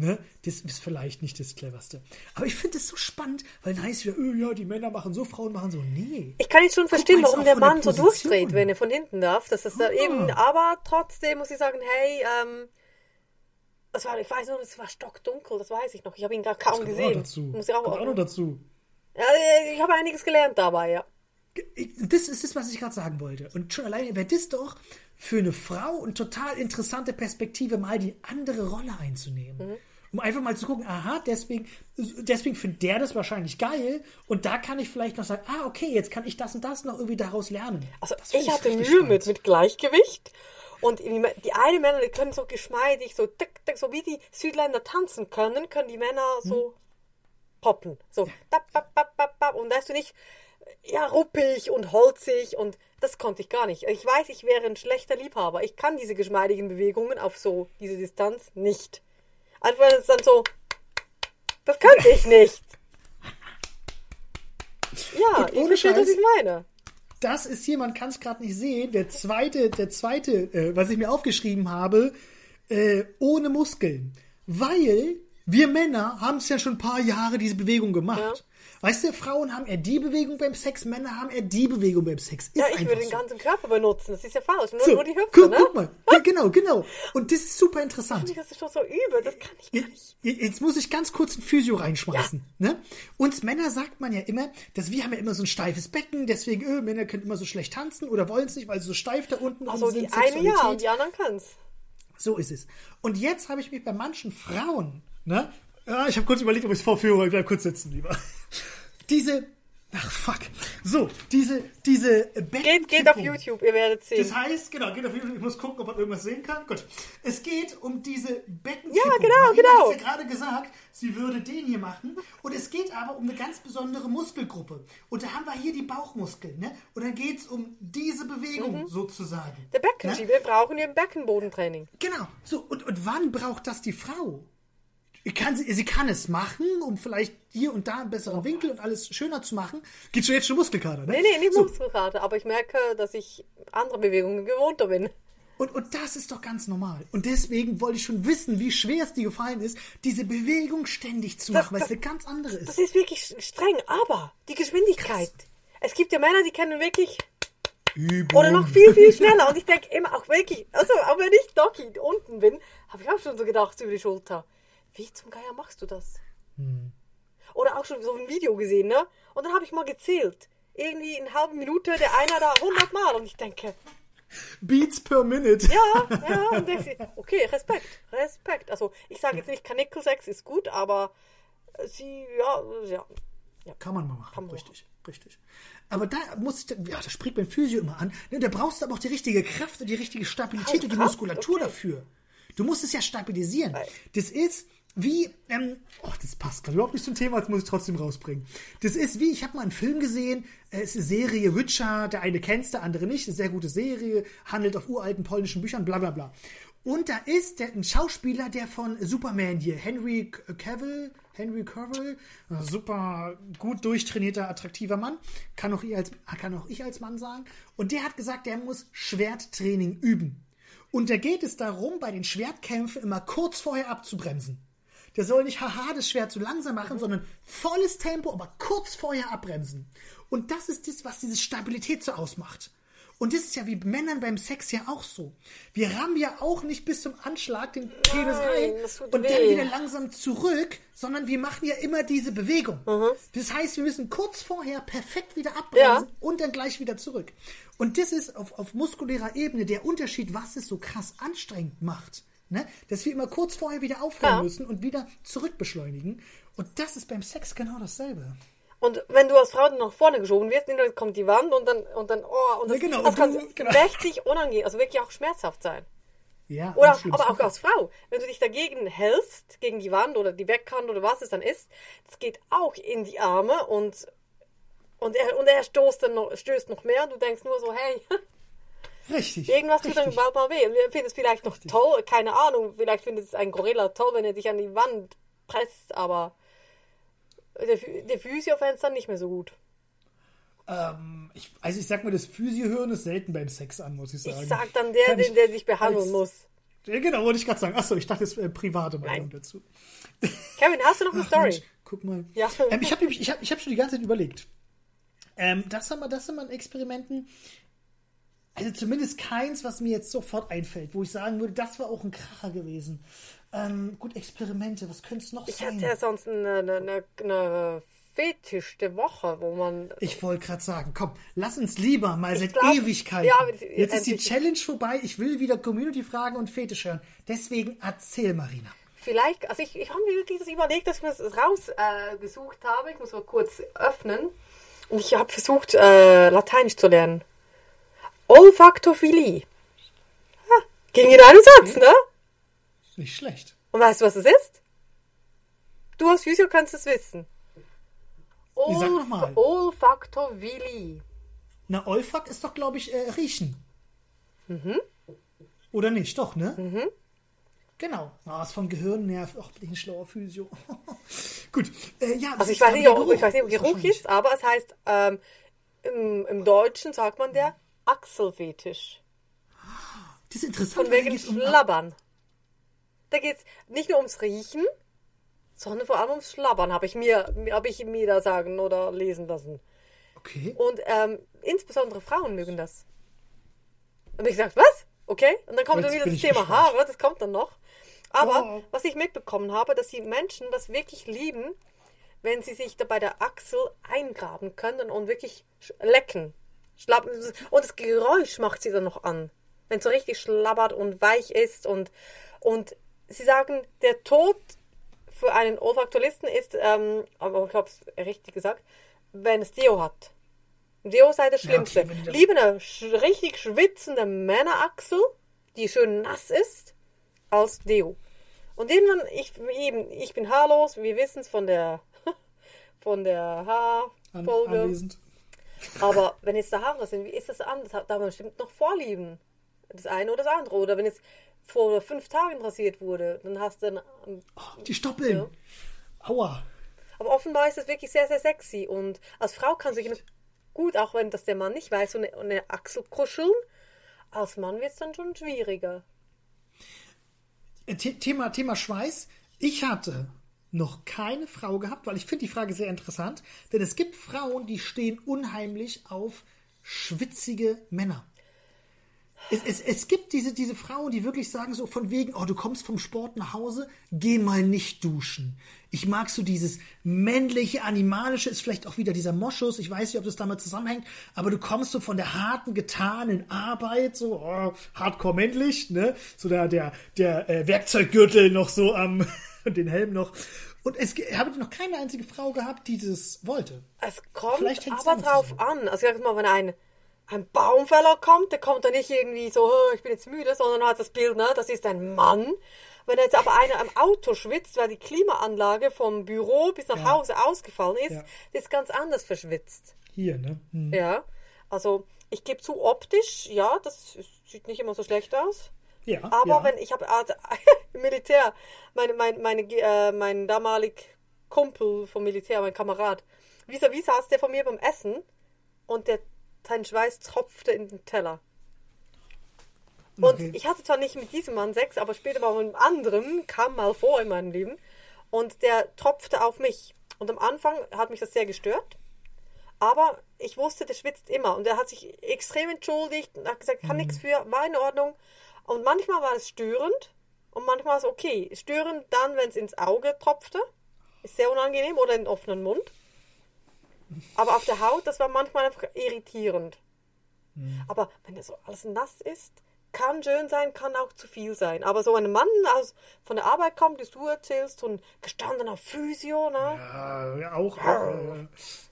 Ne? Das ist vielleicht nicht das Cleverste. Aber ich finde es so spannend, weil dann heißt es wieder, oh, ja, die Männer machen so, Frauen machen so. Nee. Ich kann jetzt schon verstehen, warum auch der von der Mann so durchdreht, wenn er von hinten darf. Das ist da Ah. eben, aber trotzdem muss ich sagen, hey, ähm, das war, ich weiß nur, es war stockdunkel, das weiß ich noch. Ich habe ihn gar kaum auch gesehen. noch dazu. Muss ich auch, auch noch dazu. ja, ich habe einiges gelernt dabei, ja. Das ist das, was ich gerade sagen wollte. Und schon alleine wäre das doch für eine Frau eine total interessante Perspektive, mal die andere Rolle einzunehmen. Um einfach mal zu gucken, aha, deswegen, deswegen findet der das wahrscheinlich geil und da kann ich vielleicht noch sagen, ah, okay, jetzt kann ich das und das noch irgendwie daraus lernen. Also ich hatte Mühe spannend. mit, mit Gleichgewicht. Und die, einen Männer, die können so geschmeidig, so tick, tick, so wie die Südländer tanzen können, können die Männer so poppen. So, tap, tap, tap, tap, tap. und da hast du nicht, ja, ruppig und holzig und das konnte ich gar nicht. Ich weiß, ich wäre ein schlechter Liebhaber. Ich kann diese geschmeidigen Bewegungen auf so diese Distanz nicht. Wenn es dann so, das könnte ich nicht. Ja, ich ohne verstehe, was ich meine. Das ist hier, man kann es gerade nicht sehen, der zweite, der zweite, äh, was ich mir aufgeschrieben habe, äh, ohne Muskeln. Weil wir Männer haben es ja schon ein paar Jahre diese Bewegung gemacht. Ja. Weißt du, Frauen haben eher die Bewegung beim Sex, Männer haben eher die Bewegung beim Sex. Ist Ja, ich würde den so. ganzen Körper benutzen. Das ist ja falsch. Nur, So, nur die Hüfte, guck, ne? guck mal. Ja, genau, genau. Und das ist super interessant. Das ist schon so übel. Das kann ich gar nicht. Jetzt muss ich ganz kurz ein Physio reinschmeißen. Ne? Uns Männer sagt man ja immer, dass wir haben ja immer so ein steifes Becken, deswegen, öh, Männer können immer so schlecht tanzen oder wollen es nicht, weil sie so steif da unten Also sind. die eine ja und die anderen kann's. So ist es. Und jetzt habe ich mich bei manchen Frauen, ne? Ja, ich habe kurz überlegt, ob ich es vorführe, ich bleib kurz sitzen, lieber. Diese, ach fuck. So, diese, diese Becken. Geht, geht auf YouTube, ihr werdet sehen. Das heißt, genau, geht auf YouTube, ich muss gucken, ob man irgendwas sehen kann. Gut. Es geht um diese Beckenkippung. Ja, genau, Marina genau. hat ja gerade gesagt, sie würde den hier machen. Und es geht aber um eine ganz besondere Muskelgruppe. Und da haben wir hier die Bauchmuskeln, ne? Und dann geht es um diese Bewegung sozusagen. Mhm. Der Beckenschieber, wir brauchen wir im Beckenbodentraining. Genau. So, und, und wann braucht das die Frau? Kann sie, kann es machen, um vielleicht hier und da einen besseren Winkel und alles schöner zu machen. Geht schon jetzt schon Muskelkater, ne? Nee, nee, nicht so, Muskelkater, aber ich merke, dass ich andere Bewegungen gewohnter bin. Und, und das ist doch ganz normal. Und deswegen wollte ich schon wissen, wie schwer es dir gefallen ist, diese Bewegung ständig zu Das- machen, weil es eine ganz andere Das ist. ist wirklich streng, aber die Geschwindigkeit. Es gibt ja Männer, die können wirklich Übung. oder noch viel, viel schneller. Und ich denke immer auch wirklich, also auch wenn ich Doggy unten bin, habe ich auch schon so gedacht über die Schulter. Wie zum Geier machst du das? Hm. Oder auch schon so ein Video gesehen, ne? Und dann habe ich mal gezählt. Irgendwie in einer halben Minute der einer da 100 Mal. Und ich denke, Beats per Minute. ja, ja. Und denkst, okay, Respekt, Respekt. Also ich sage jetzt nicht, Kanickelsex ist gut, aber sie, ja, ja. Kann man mal machen, Kann man richtig, richtig. Aber da muss ich, ja, das spricht beim Physio immer an. Ne, da brauchst du aber auch die richtige Kraft und die richtige Stabilität Oh, und die Muskulatur okay. dafür. Du musst es ja stabilisieren. Das ist wie, ähm, oh, das passt gerade überhaupt nicht zum Thema, das muss ich trotzdem rausbringen. Das ist wie, ich habe mal einen Film gesehen, äh, es ist eine Serie Witcher, der eine kennt der andere nicht, eine sehr gute Serie, handelt auf uralten polnischen Büchern, bla bla bla. Und da ist der, ein Schauspieler, der von Superman hier, Henry Cavill, Henry Cavill, ein super gut durchtrainierter, attraktiver Mann, kann auch, ich als, kann auch ich als Mann sagen. Und der hat gesagt, der muss Schwerttraining üben. Und da geht es darum, bei den Schwertkämpfen immer kurz vorher abzubremsen. Der soll nicht haha das Schwert zu langsam machen, sondern volles Tempo, aber kurz vorher abbremsen. Und das ist das, was diese Stabilität so ausmacht. Und das ist ja wie Männern beim Sex ja auch so. Wir rammen ja auch nicht bis zum Anschlag den Penis rein und dann weh. wieder langsam zurück, sondern wir machen ja immer diese Bewegung. Mhm. Das heißt, wir müssen kurz vorher perfekt wieder abbremsen Ja. und dann gleich wieder zurück. Und das ist auf, auf muskulärer Ebene der Unterschied, was es so krass anstrengend macht. Ne? Dass wir immer kurz vorher wieder aufhören Ja. müssen und wieder zurückbeschleunigen. Und das ist beim Sex genau dasselbe. Und wenn du als Frau dann nach vorne geschoben wirst, dann kommt die Wand und dann, und dann, oh, und das, Ja, genau, das kann genau. mächtig unangenehm, also wirklich auch schmerzhaft sein. Ja, Oder, aber auch als Frau, wenn du dich dagegen hältst, gegen die Wand oder die Weckkante oder was es dann ist, das geht auch in die Arme und, und, er, und er stoßt dann noch, stößt noch mehr und du denkst nur so, hey, Richtig. irgendwas tut dann richtig. mal weh. Und wir finden es vielleicht noch toll, keine Ahnung, vielleicht findet es ein Gorilla toll, wenn er dich an die Wand presst, aber der, der Physio fände es dann nicht mehr so gut. Ähm, ich, also ich sag mal, das Physio-Hören ist selten beim Sex an, muss ich sagen. Ich sag dann der, den, der sich behandeln als- muss. Ja, genau, wollte ich gerade sagen. Achso, ich dachte, das ist äh, private Meinung dazu. Kevin, hast du noch eine Ach, Story? Mensch, guck mal. Ja. Ähm, ich habe ich hab, ich hab schon die ganze Zeit überlegt. Ähm, das haben wir, das wir an Experimenten. Also zumindest keins, was mir jetzt sofort einfällt, wo ich sagen würde, das war auch ein Kracher gewesen. Ähm, gut, Experimente, was könnte es noch Ich sein? hatte ja sonst eine, eine, eine, Fetisch der Woche, wo man. Ich wollte gerade sagen, komm, lass uns lieber mal seit glaub- Ewigkeiten. ja, Jetzt ist die. Challenge vorbei. Ich will wieder Community-Fragen und Fetisch hören. Deswegen erzähl, Marina. Vielleicht, also ich, ich habe mir wirklich das überlegt, dass ich mir das rausgesucht äh, habe. Ich muss mal kurz öffnen. Und ich habe versucht, äh, Lateinisch zu lernen. Olfaktophilie. Ha, ging in einem Satz, ne? Nicht schlecht. Und weißt du, was es ist? Du als Physio kannst es wissen. Wie, sag noch Olf mal. Olfaktophilie. Na, Olfakt ist doch, glaube ich, äh, Riechen. Oder nicht? Doch, ne? Genau. Ah, ist vom Gehirn nervt. Ach, bin ich ein schlauer Physio. Gut. Äh, ja, Also ich weiß nicht, ob, ich weiß nicht, ob Geruch ist, aber es heißt, ähm, im, im Deutschen sagt man der Achselfetisch. Das ist interessant. Von wegen um, Schlabbern. Da geht es nicht nur ums Riechen, sondern vor allem ums Schlabbern, habe ich mir, habe ich mir da sagen oder lesen lassen. Okay. Und ähm, insbesondere Frauen mögen das. Und ich gesagt, was? Okay. Und dann kommt Jetzt dann wieder das Thema gespannt. Haare, das kommt dann noch. Aber Wow. was ich mitbekommen habe, dass die Menschen das wirklich lieben, wenn sie sich da bei der Achsel eingraben können und wirklich lecken. Schlappen. Und das Geräusch macht sie dann noch an. Wenn es so richtig schlabbert und weich ist. Und, und sie sagen, der Tod für einen Olfaktoristen ist, ähm, aber ich habe es richtig gesagt, wenn es Deo hat. Deo sei das Ja, Schlimmste. okay, das- Lieber eine sch richtig schwitzende Männerachsel, die schön nass ist, als Deo. Und irgendwann, ich, eben, ich bin haarlos, wir wissen es von der, von der An, Haarfolge. anwesend. Aber wenn jetzt da Haare sind, wie ist das anders? Da hat man bestimmt noch Vorlieben. Das eine oder das andere. Oder wenn es vor fünf Tagen rasiert wurde, dann hast du dann. Oh, die Stoppeln. Ja. Aua. Aber offenbar ist das wirklich sehr, sehr sexy. Und als Frau kann sich gut, auch wenn das der Mann nicht weiß, so eine, eine Achsel kuscheln. Als Mann wird es dann schon schwieriger. Äh, The Thema, Thema Schweiß. Ich hatte noch keine Frau gehabt, weil ich finde die Frage sehr interessant, denn es gibt Frauen, die stehen unheimlich auf schwitzige Männer. Es, es, es gibt diese, diese Frauen, die wirklich sagen so von wegen, oh, du kommst vom Sport nach Hause, geh mal nicht duschen. Ich mag so dieses männliche, animalische, ist vielleicht auch wieder dieser Moschus, ich weiß nicht, ob das damit zusammenhängt, aber du kommst so von der harten, getanen Arbeit, so oh, hardcore männlich, ne? So der, der, der äh, Werkzeuggürtel noch so am, und den Helm noch. Und es habe noch keine einzige Frau gehabt, die das wollte. Es kommt aber drauf an. Also sag mal, wenn ein, ein Baumfäller kommt, der kommt dann nicht irgendwie so, "Oh, ich bin jetzt müde, sondern hat das Bild, ne, das ist ein Mann. Wenn jetzt aber einer am Auto schwitzt, weil die Klimaanlage vom Büro bis nach Ja. Hause ausgefallen ist, Ja. ist ganz anders verschwitzt. Hier, ne? Hm. Ja, also ich gebe zu, optisch, ja, das sieht nicht immer so schlecht aus. Ja. Aber ja. wenn ich habe also, im Militär, mein, mein, meine, äh, mein damalig Kumpel vom Militär, mein Kamerad, vis-à-vis saß der von mir beim Essen und der, sein Schweiß tropfte in den Teller. Und Okay. ich hatte zwar nicht mit diesem Mann Sex, aber später mal mit einem anderen, kam mal vor in meinem Leben. Und der tropfte auf mich. Und am Anfang hat mich das sehr gestört. Aber ich wusste, der schwitzt immer. Und er hat sich extrem entschuldigt und hat gesagt, kann nichts für, war in Ordnung. Und manchmal war es störend und manchmal war es okay. Störend dann, wenn es ins Auge tropfte. Ist sehr unangenehm oder in den offenen Mund. Aber auf der Haut, das war manchmal einfach irritierend. Aber wenn das so alles nass ist, kann schön sein, kann auch zu viel sein. Aber so ein Mann aus, von der Arbeit kommt, das du erzählst, so ein gestandener Physio, ne? Ja, ja, auch. auch äh,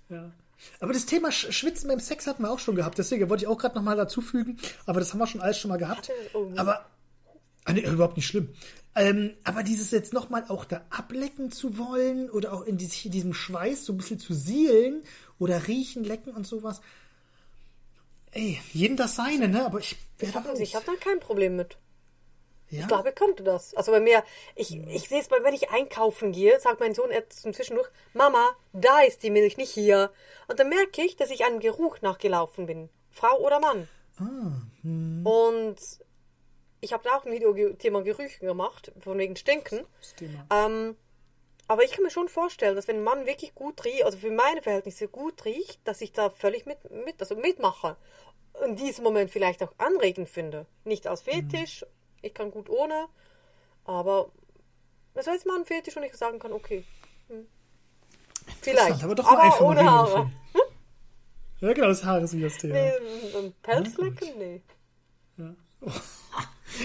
ja. Aber das Thema Sch- Schwitzen beim Sex hatten wir auch schon gehabt. Deswegen wollte ich auch gerade nochmal dazu fügen. Aber das haben wir schon alles schon mal gehabt. Oh. Aber ah, nee, überhaupt nicht schlimm. Ähm, aber dieses jetzt nochmal auch da ablecken zu wollen oder auch in dies- diesem Schweiß so ein bisschen zu sielen oder riechen, lecken und sowas. Ey, jeden das seine, ne? Aber ich Ich werde habe ich hab da kein Problem mit. Ja? Ich glaube, ich könnte das. Also bei mir, ich, ich sehe es, wenn ich einkaufen gehe, sagt mein Sohn Zwischendurch, Mama, da ist die Milch, nicht hier. Und dann merke ich, dass ich einem Geruch nachgelaufen bin. Frau oder Mann. Und ich habe da auch ein Video Thema Gerüche gemacht, von wegen Stinken. Ähm, aber ich kann mir schon vorstellen, dass wenn ein Mann wirklich gut riecht, also für meine Verhältnisse gut riecht, dass ich da völlig mit, mit also mitmache. In diesem Moment vielleicht auch anregend finde. Nicht als Fetisch, ich kann gut ohne, aber was soll jetzt mal ein Fetisch und ich sagen kann, okay. Hm. Vielleicht. aber doch mal aber ohne Haare. gefunden. Ja, genau, das Haar ist wie das Thema. Nee, ein Pelzlecken? Nee.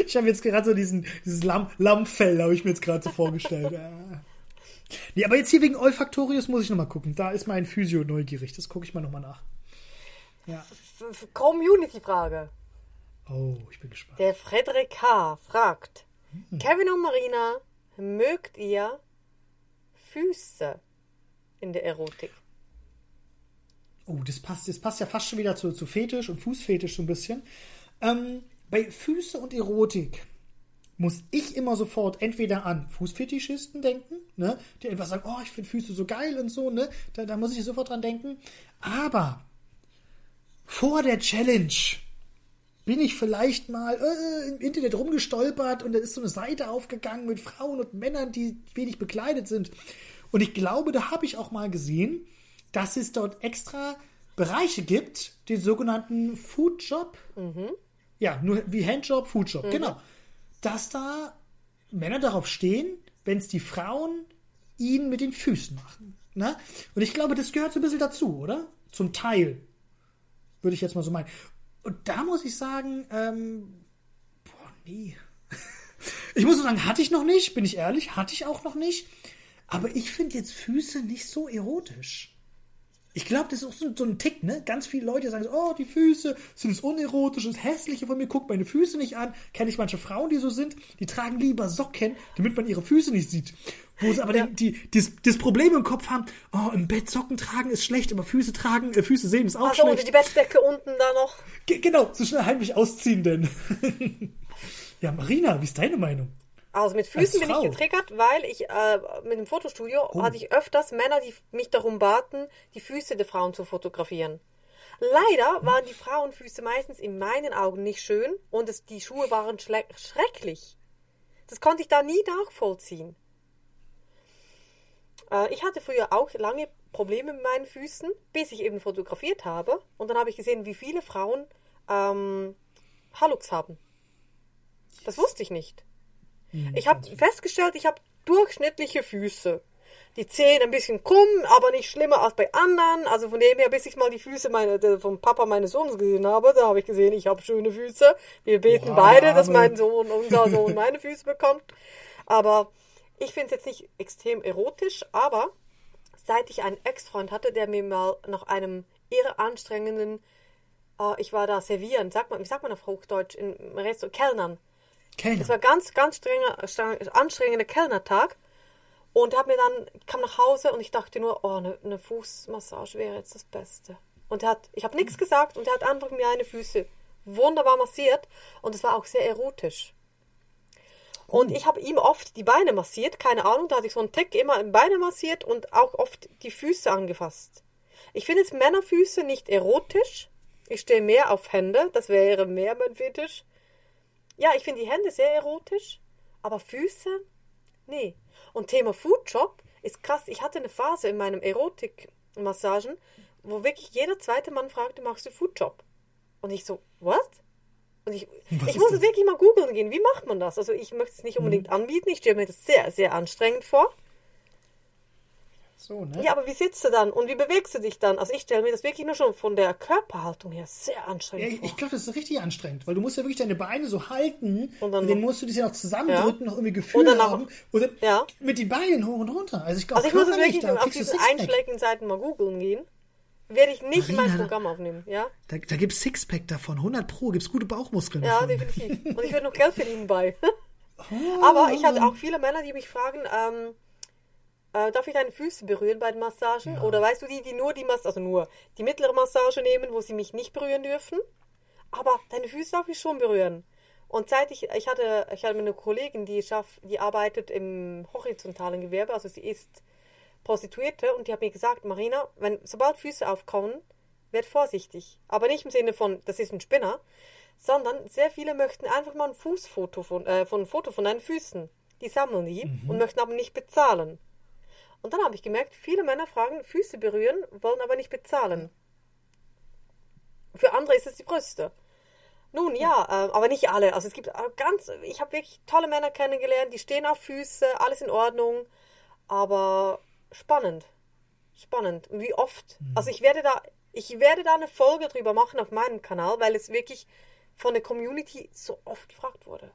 Ich habe jetzt gerade so diesen, dieses Lamm, Lammfell, habe ich mir jetzt gerade so vorgestellt. Nee, aber jetzt hier wegen Olfaktorius muss ich nochmal gucken. Da ist mein Physio neugierig. Das gucke ich mal nochmal nach. Ja. Community-Frage. Oh, ich bin gespannt. Der Frederik H. fragt: Hm. Kevin und Marina, mögt ihr Füße in der Erotik? Oh, das passt, das passt ja fast schon wieder zu, zu Fetisch und Fußfetisch so ein bisschen. Ähm, bei Füße und Erotik muss ich immer sofort entweder an Fußfetischisten denken, ne, die einfach sagen, oh, ich finde Füße so geil und so, ne, da, da muss ich sofort dran denken. Aber vor der Challenge bin ich vielleicht mal äh, im Internet rumgestolpert und da ist so eine Seite aufgegangen mit Frauen und Männern, die wenig bekleidet sind. Und ich glaube, da habe ich auch mal gesehen, dass es dort extra Bereiche gibt, den sogenannten Foodjob. Ja, nur wie Handjob, Foodjob, genau. Dass da Männer darauf stehen, wenn es die Frauen ihnen mit den Füßen machen. Ne? Und ich glaube, das gehört so ein bisschen dazu, oder? Zum Teil. Würde ich jetzt mal so meinen. Und da muss ich sagen, ähm, boah, nee. Ich muss sagen, hatte ich noch nicht, bin ich ehrlich, hatte ich auch noch nicht. Aber ich finde jetzt Füße nicht so erotisch. Ich glaube, das ist auch so, so ein Tick, ne? Ganz viele Leute sagen so, oh, die Füße sind das Unerotische, das Hässliche von mir, guckt meine Füße nicht an. Kenne ich manche Frauen, die so sind, die tragen lieber Socken, damit man ihre Füße nicht sieht. Wo sie aber Ja. die, die, das, das Problem im Kopf haben, oh, im Bett Socken tragen ist schlecht, aber Füße tragen, äh, Füße sehen ist auch Also schlecht. die Bettdecke unten da noch. Ge- Genau, so schnell heimlich ausziehen denn. ja, Marina, wie ist deine Meinung? Also mit Füßen bin ich getriggert, weil ich äh, mit dem Fotostudio Oh. hatte ich öfters Männer, die mich darum baten, die Füße der Frauen zu fotografieren. Leider waren die Frauenfüße meistens in meinen Augen nicht schön und es, die Schuhe waren schrecklich. Das konnte ich da nie nachvollziehen. Äh, ich hatte früher auch lange Probleme mit meinen Füßen, bis ich eben fotografiert habe. Und dann habe ich gesehen, wie viele Frauen ähm, Halux haben. Das wusste ich nicht. Ich habe festgestellt, ich habe durchschnittliche Füße. Die Zehen ein bisschen krumm, aber nicht schlimmer als bei anderen. Also von dem her, bis ich mal die Füße meine, vom Papa meines Sohnes gesehen habe, da habe ich gesehen, ich habe schöne Füße. Wir beten Boah, beide, dass mein Sohn, unser Sohn meine Füße bekommt. Aber ich finde es jetzt nicht extrem erotisch, aber seit ich einen Ex-Freund hatte, der mir mal nach einem irre anstrengenden, äh, ich war da servieren, sagt man, wie sagt man auf Hochdeutsch, im Restaurant, Kellnern. Kellner. Es war ganz, ganz strenger, streng- anstrengender Kellnertag. Und er hat mir dann, ich kam nach Hause und ich dachte nur, oh, eine, eine Fußmassage wäre jetzt das Beste. Und er hat, ich habe nichts gesagt und er hat einfach mir eine Füße wunderbar massiert und es war auch sehr erotisch. Und ich habe ihm oft die Beine massiert, keine Ahnung, da hatte ich so einen Tick immer im Beine massiert und auch oft die Füße angefasst. Ich finde jetzt Männerfüße nicht erotisch. Ich stehe mehr auf Hände, das wäre mehr mein Fetisch. Ja, ich finde die Hände sehr erotisch, aber Füße? Nee. Und Thema Foodjob ist krass. Ich hatte eine Phase in meinem Erotikmassagen, wo wirklich jeder zweite Mann fragte, machst du Foodjob? Und ich so, was? Und ich, Was ich muss das? es wirklich mal googeln gehen. Wie macht man das? Also ich möchte es nicht unbedingt anbieten. Ich stelle mir das sehr, sehr anstrengend vor. So, ne? Ja, aber wie sitzt du dann? Und wie bewegst du dich dann? Also ich stelle mir das wirklich nur schon von der Körperhaltung her sehr Ja, anstrengend ich vor. ich glaube, das ist richtig anstrengend, weil du musst ja wirklich deine Beine so halten Und dann und dann musst du dich ja noch zusammendrücken, noch irgendwie Gefühl Und dann haben und dann Ja. mit den Beinen hoch und runter. Also ich glaube, Also ich muss es wirklich da auf diesen Sixpack. einschlägigen Seiten mal googeln gehen. Werde ich nicht in mein Marina, Programm aufnehmen, ja? Da, da gibt es Sixpack davon, 100 Pro, gibt es gute Bauchmuskeln Ja, davon. definitiv. Und ich würde noch Geld verdienen bei. Oh, Aber ich hatte auch viele Männer, die mich fragen, ähm, äh, darf ich deine Füße berühren bei den Massagen? Oder weißt du, die, die nur die Massage, also nur die mittlere Massage nehmen, wo sie mich nicht berühren dürfen? Aber deine Füße darf ich schon berühren. Und seit ich, ich hatte, ich hatte eine Kollegin, die schafft, die arbeitet im horizontalen Gewerbe, also sie ist Prostituierte und die hat mir gesagt, Marina, wenn, sobald Füße aufkommen, werd vorsichtig. Aber nicht im Sinne von, das ist ein Spinner, sondern sehr viele möchten einfach mal ein Fußfoto von, äh, von ein Foto von deinen Füßen. Die sammeln die und möchten aber nicht bezahlen. Und dann habe ich gemerkt, viele Männer fragen, Füße berühren, wollen aber nicht bezahlen. Für andere ist es die Brüste. Nun ja, äh, aber nicht alle. Also es gibt auch ganz, ich habe wirklich tolle Männer kennengelernt, die stehen auf Füße, alles in Ordnung, aber spannend, spannend. Und Wie oft? Also ich werde da, ich werde da eine Folge drüber machen auf meinem Kanal, weil es wirklich von der Community so oft gefragt wurde.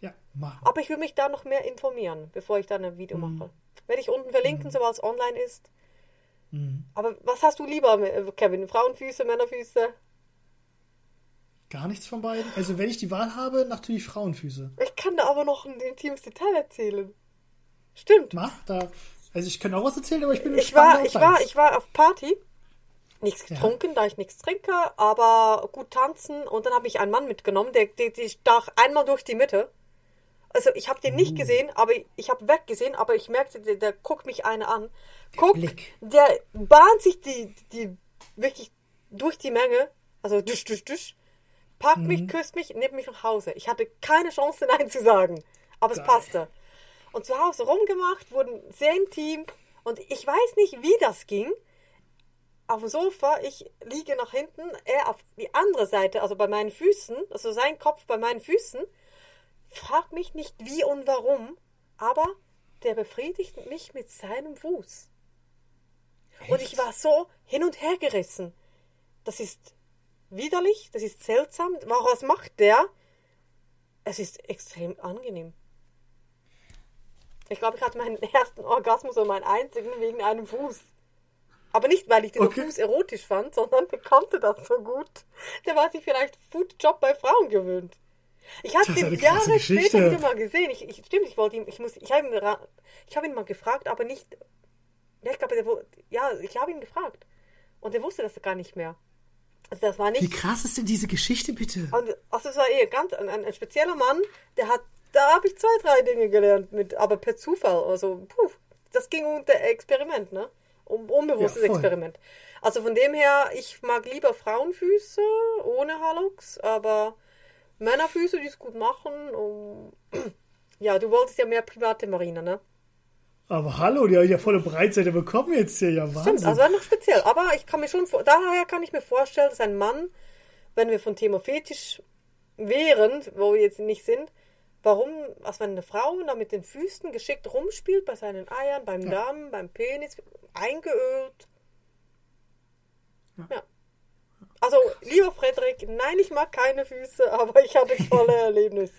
Ja, mach. Aber ich will mich da noch mehr informieren, bevor ich dann ein Video mache. Werde ich unten verlinken, sobald es online ist. Aber was hast du lieber, äh, Kevin? Frauenfüße, Männerfüße? Gar nichts von beiden. Also wenn ich die Wahl habe, natürlich Frauenfüße. Ich kann da aber noch ein intimes Detail erzählen. Stimmt. Mach, da. Also ich kann auch was erzählen, aber ich bin Ich war, ich war, ich war auf Party. Nichts Ja. getrunken, da ich nichts trinke, aber gut tanzen. Und dann habe ich einen Mann mitgenommen, der, der, der stach einmal durch die Mitte. Also ich habe den nicht gesehen, aber ich, habe weggesehen, aber ich merkte, der, der guckt mich eine an. Guckt, Blick. der bahnt sich die, die wirklich durch die Menge, also dusch, dusch, dusch, packt Mhm. mich, küsst mich, nimmt mich nach Hause. Ich hatte keine Chance, Nein zu sagen, aber es Geil. passte. Und zu Hause rumgemacht, wurden sehr intim und ich weiß nicht, wie das ging. Auf dem Sofa, ich liege nach hinten, er auf die andere Seite, also bei meinen Füßen, also sein Kopf bei meinen Füßen. Frag mich nicht wie und warum, aber der befriedigt mich mit seinem Fuß. Und ich war so hin und her gerissen. Das ist widerlich, das ist seltsam. Was macht der? Es ist extrem angenehm. Ich glaube, ich hatte meinen ersten Orgasmus und meinen einzigen wegen einem Fuß. Aber nicht, weil ich den Okay. Fuß erotisch fand, sondern der konnte das so gut. Der war sich vielleicht Foodjob bei Frauen gewöhnt. Ich habe den Jahre später wieder mal gesehen. Ich, ich, stimmt, ich wollte ihm, ich muss, ich habe ihn, ich habe ihn mal gefragt, aber nicht, ja, ich glaube, der, ja, ich habe ihn gefragt. Und er wusste das gar nicht mehr. Also das war nicht, Wie krass ist denn diese Geschichte, bitte? und, also es war eh ganz ein, ein, ein spezieller Mann, der hat, da habe ich zwei, drei Dinge gelernt, mit, aber per Zufall. Also, puh, das ging unter Experiment, ne? Um, unbewusstes Ja. Experiment. Also von dem her, ich mag lieber Frauenfüße ohne Hallux, aber Männerfüße, die es gut machen. Um, ja, du wolltest ja mehr private Marina, ne? Aber hallo, die habe ich ja volle Breitseite bekommen jetzt hier. Ja, Wahnsinn. Stimmt, also war noch speziell. Aber ich kann mir schon, daher kann ich mir vorstellen, dass ein Mann, wenn wir von Thema Fetisch während, wo wir jetzt nicht sind, warum, was wenn eine Frau da mit den Füßen geschickt rumspielt, bei seinen Eiern, beim Darm, beim Penis, eingeölt. Ja. Ja. Also, lieber Frederik, nein, ich mag keine Füße, aber ich habe tolle Erlebnisse.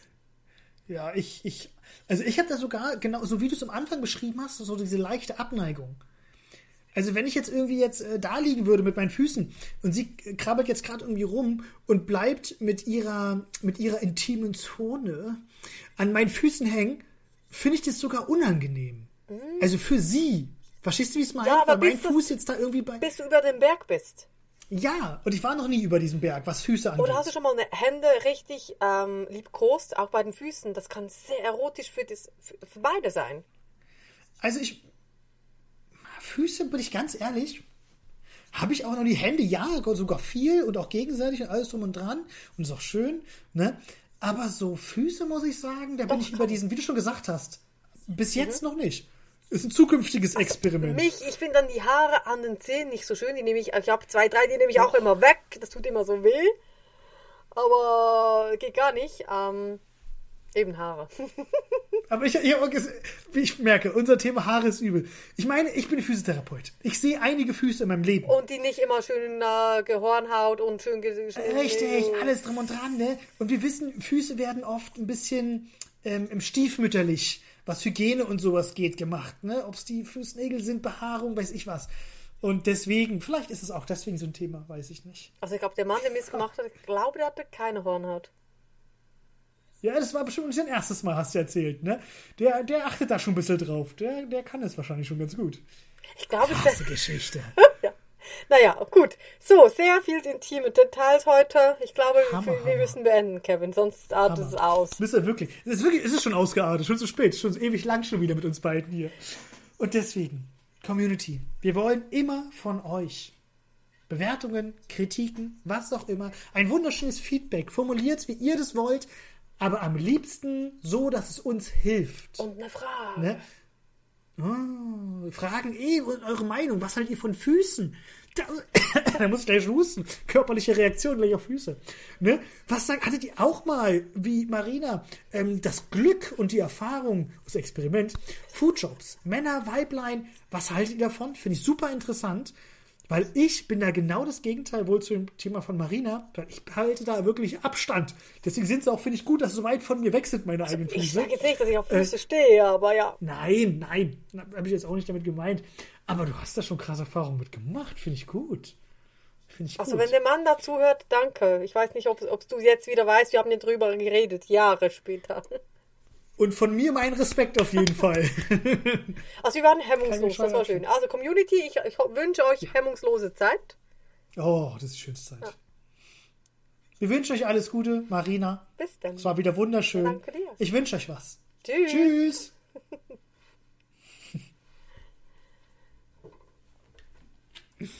Ja, ich, ich, also ich habe da sogar, genau, so wie du es am Anfang beschrieben hast, so diese leichte Abneigung. Also wenn ich jetzt irgendwie jetzt äh, da liegen würde mit meinen Füßen und sie krabbelt jetzt gerade irgendwie rum und bleibt mit ihrer, mit ihrer intimen Zone an meinen Füßen hängen, finde ich das sogar unangenehm. Also für sie. Verstehst du, wie es meine? Mhm. Ja, aber Weil mein Fuß jetzt da irgendwie bei. Bis du über den Berg bist. Ja, und ich war noch nie über diesem Berg, was Füße angeht. Oder hast du schon mal eine Hände richtig ähm, liebkost, auch bei den Füßen? Das kann sehr erotisch für, das, für beide sein. Also ich. Füße, bin ich ganz ehrlich, habe ich auch noch die Hände, ja, sogar viel und auch gegenseitig und alles drum und dran. Und ist auch schön, ne? Aber so Füße, muss ich sagen, da bin ich über diesen, wie du schon gesagt hast, bis jetzt noch nicht. Ist ein zukünftiges Experiment. Mich, ich finde dann die Haare an den Zähnen nicht so schön. Die nehme ich, ich habe zwei, drei, die nehme ich auch immer weg. Das tut immer so weh. Aber geht gar nicht. Ähm, eben Haare. Aber ich, ich, wie ich merke, unser Thema Haare ist übel. Ich meine, ich bin Physiotherapeut. Ich sehe einige Füße in meinem Leben. Und die nicht immer schön äh, Gehornhaut und schön ge- Richtig, alles drum und dran, ne? Und wir wissen, Füße werden oft ein bisschen ähm, im stiefmütterlich, was Hygiene und sowas geht, gemacht, ne? Ob es die Fußnägel sind, Behaarung, weiß ich was. Und deswegen, vielleicht ist es auch deswegen so ein Thema, weiß ich nicht. Also ich glaube, der Mann, der mir es gemacht hat, ich glaube, der hatte keine Hornhaut. Ja, das war bestimmt nicht sein erstes Mal, hast du erzählt, ne? Der, der achtet da schon ein bisschen drauf. Der, der kann es wahrscheinlich schon ganz gut. Ich glaube, Krasse Geschichte. ja. Naja, gut. So, sehr viel intime Details heute. Ich glaube, Hammer, wir, Hammer. müssen beenden, Kevin, sonst artet es aus. Du wirklich? Es ist wirklich, es ist schon ausgeartet, schon zu spät, schon ewig lang schon wieder mit uns beiden hier. Und deswegen, Community, wir wollen immer von euch Bewertungen, Kritiken, was auch immer, ein wunderschönes Feedback. Formuliert, wie ihr das wollt, aber am liebsten so, dass es uns hilft. Und eine Frage. Ne? Oh, Fragen eh eure Meinung. Was haltet ihr von Füßen? Da, da muss ich gleich husten. Körperliche Reaktion gleich auf Füße. Ne? Was sagt, hattet ihr auch mal, wie Marina, ähm, das Glück und die Erfahrung, das Experiment, Foodjobs, Männer, Weiblein, was haltet ihr davon? Finde ich super interessant. Weil ich bin da genau das Gegenteil wohl zu dem Thema von Marina, weil ich halte da wirklich Abstand. Deswegen sind sie auch, finde ich, gut, dass sie so weit von mir weg sind, meine eigenen Ich Füße. sage jetzt nicht, dass ich auf Füße stehe, aber ja. Nein, nein, habe ich jetzt auch nicht damit gemeint. Aber du hast da schon krasse Erfahrungen mit gemacht, finde ich gut. Finde ich Also gut. wenn der Mann dazu hört, danke. Ich weiß nicht, ob, ob du jetzt wieder weißt, wir haben ja drüber geredet, Jahre später. Und von mir mein Respekt auf jeden Fall. Also wir waren hemmungslos, das war schön. Also Community, ich, ich wünsche euch hemmungslose Zeit. Oh, das ist die schönste Zeit. Ja. Wir wünschen euch alles Gute, Marina. Bis dann. Es war wieder wunderschön. Danke dir. Ich wünsche euch was. Tschüss. Tschüss.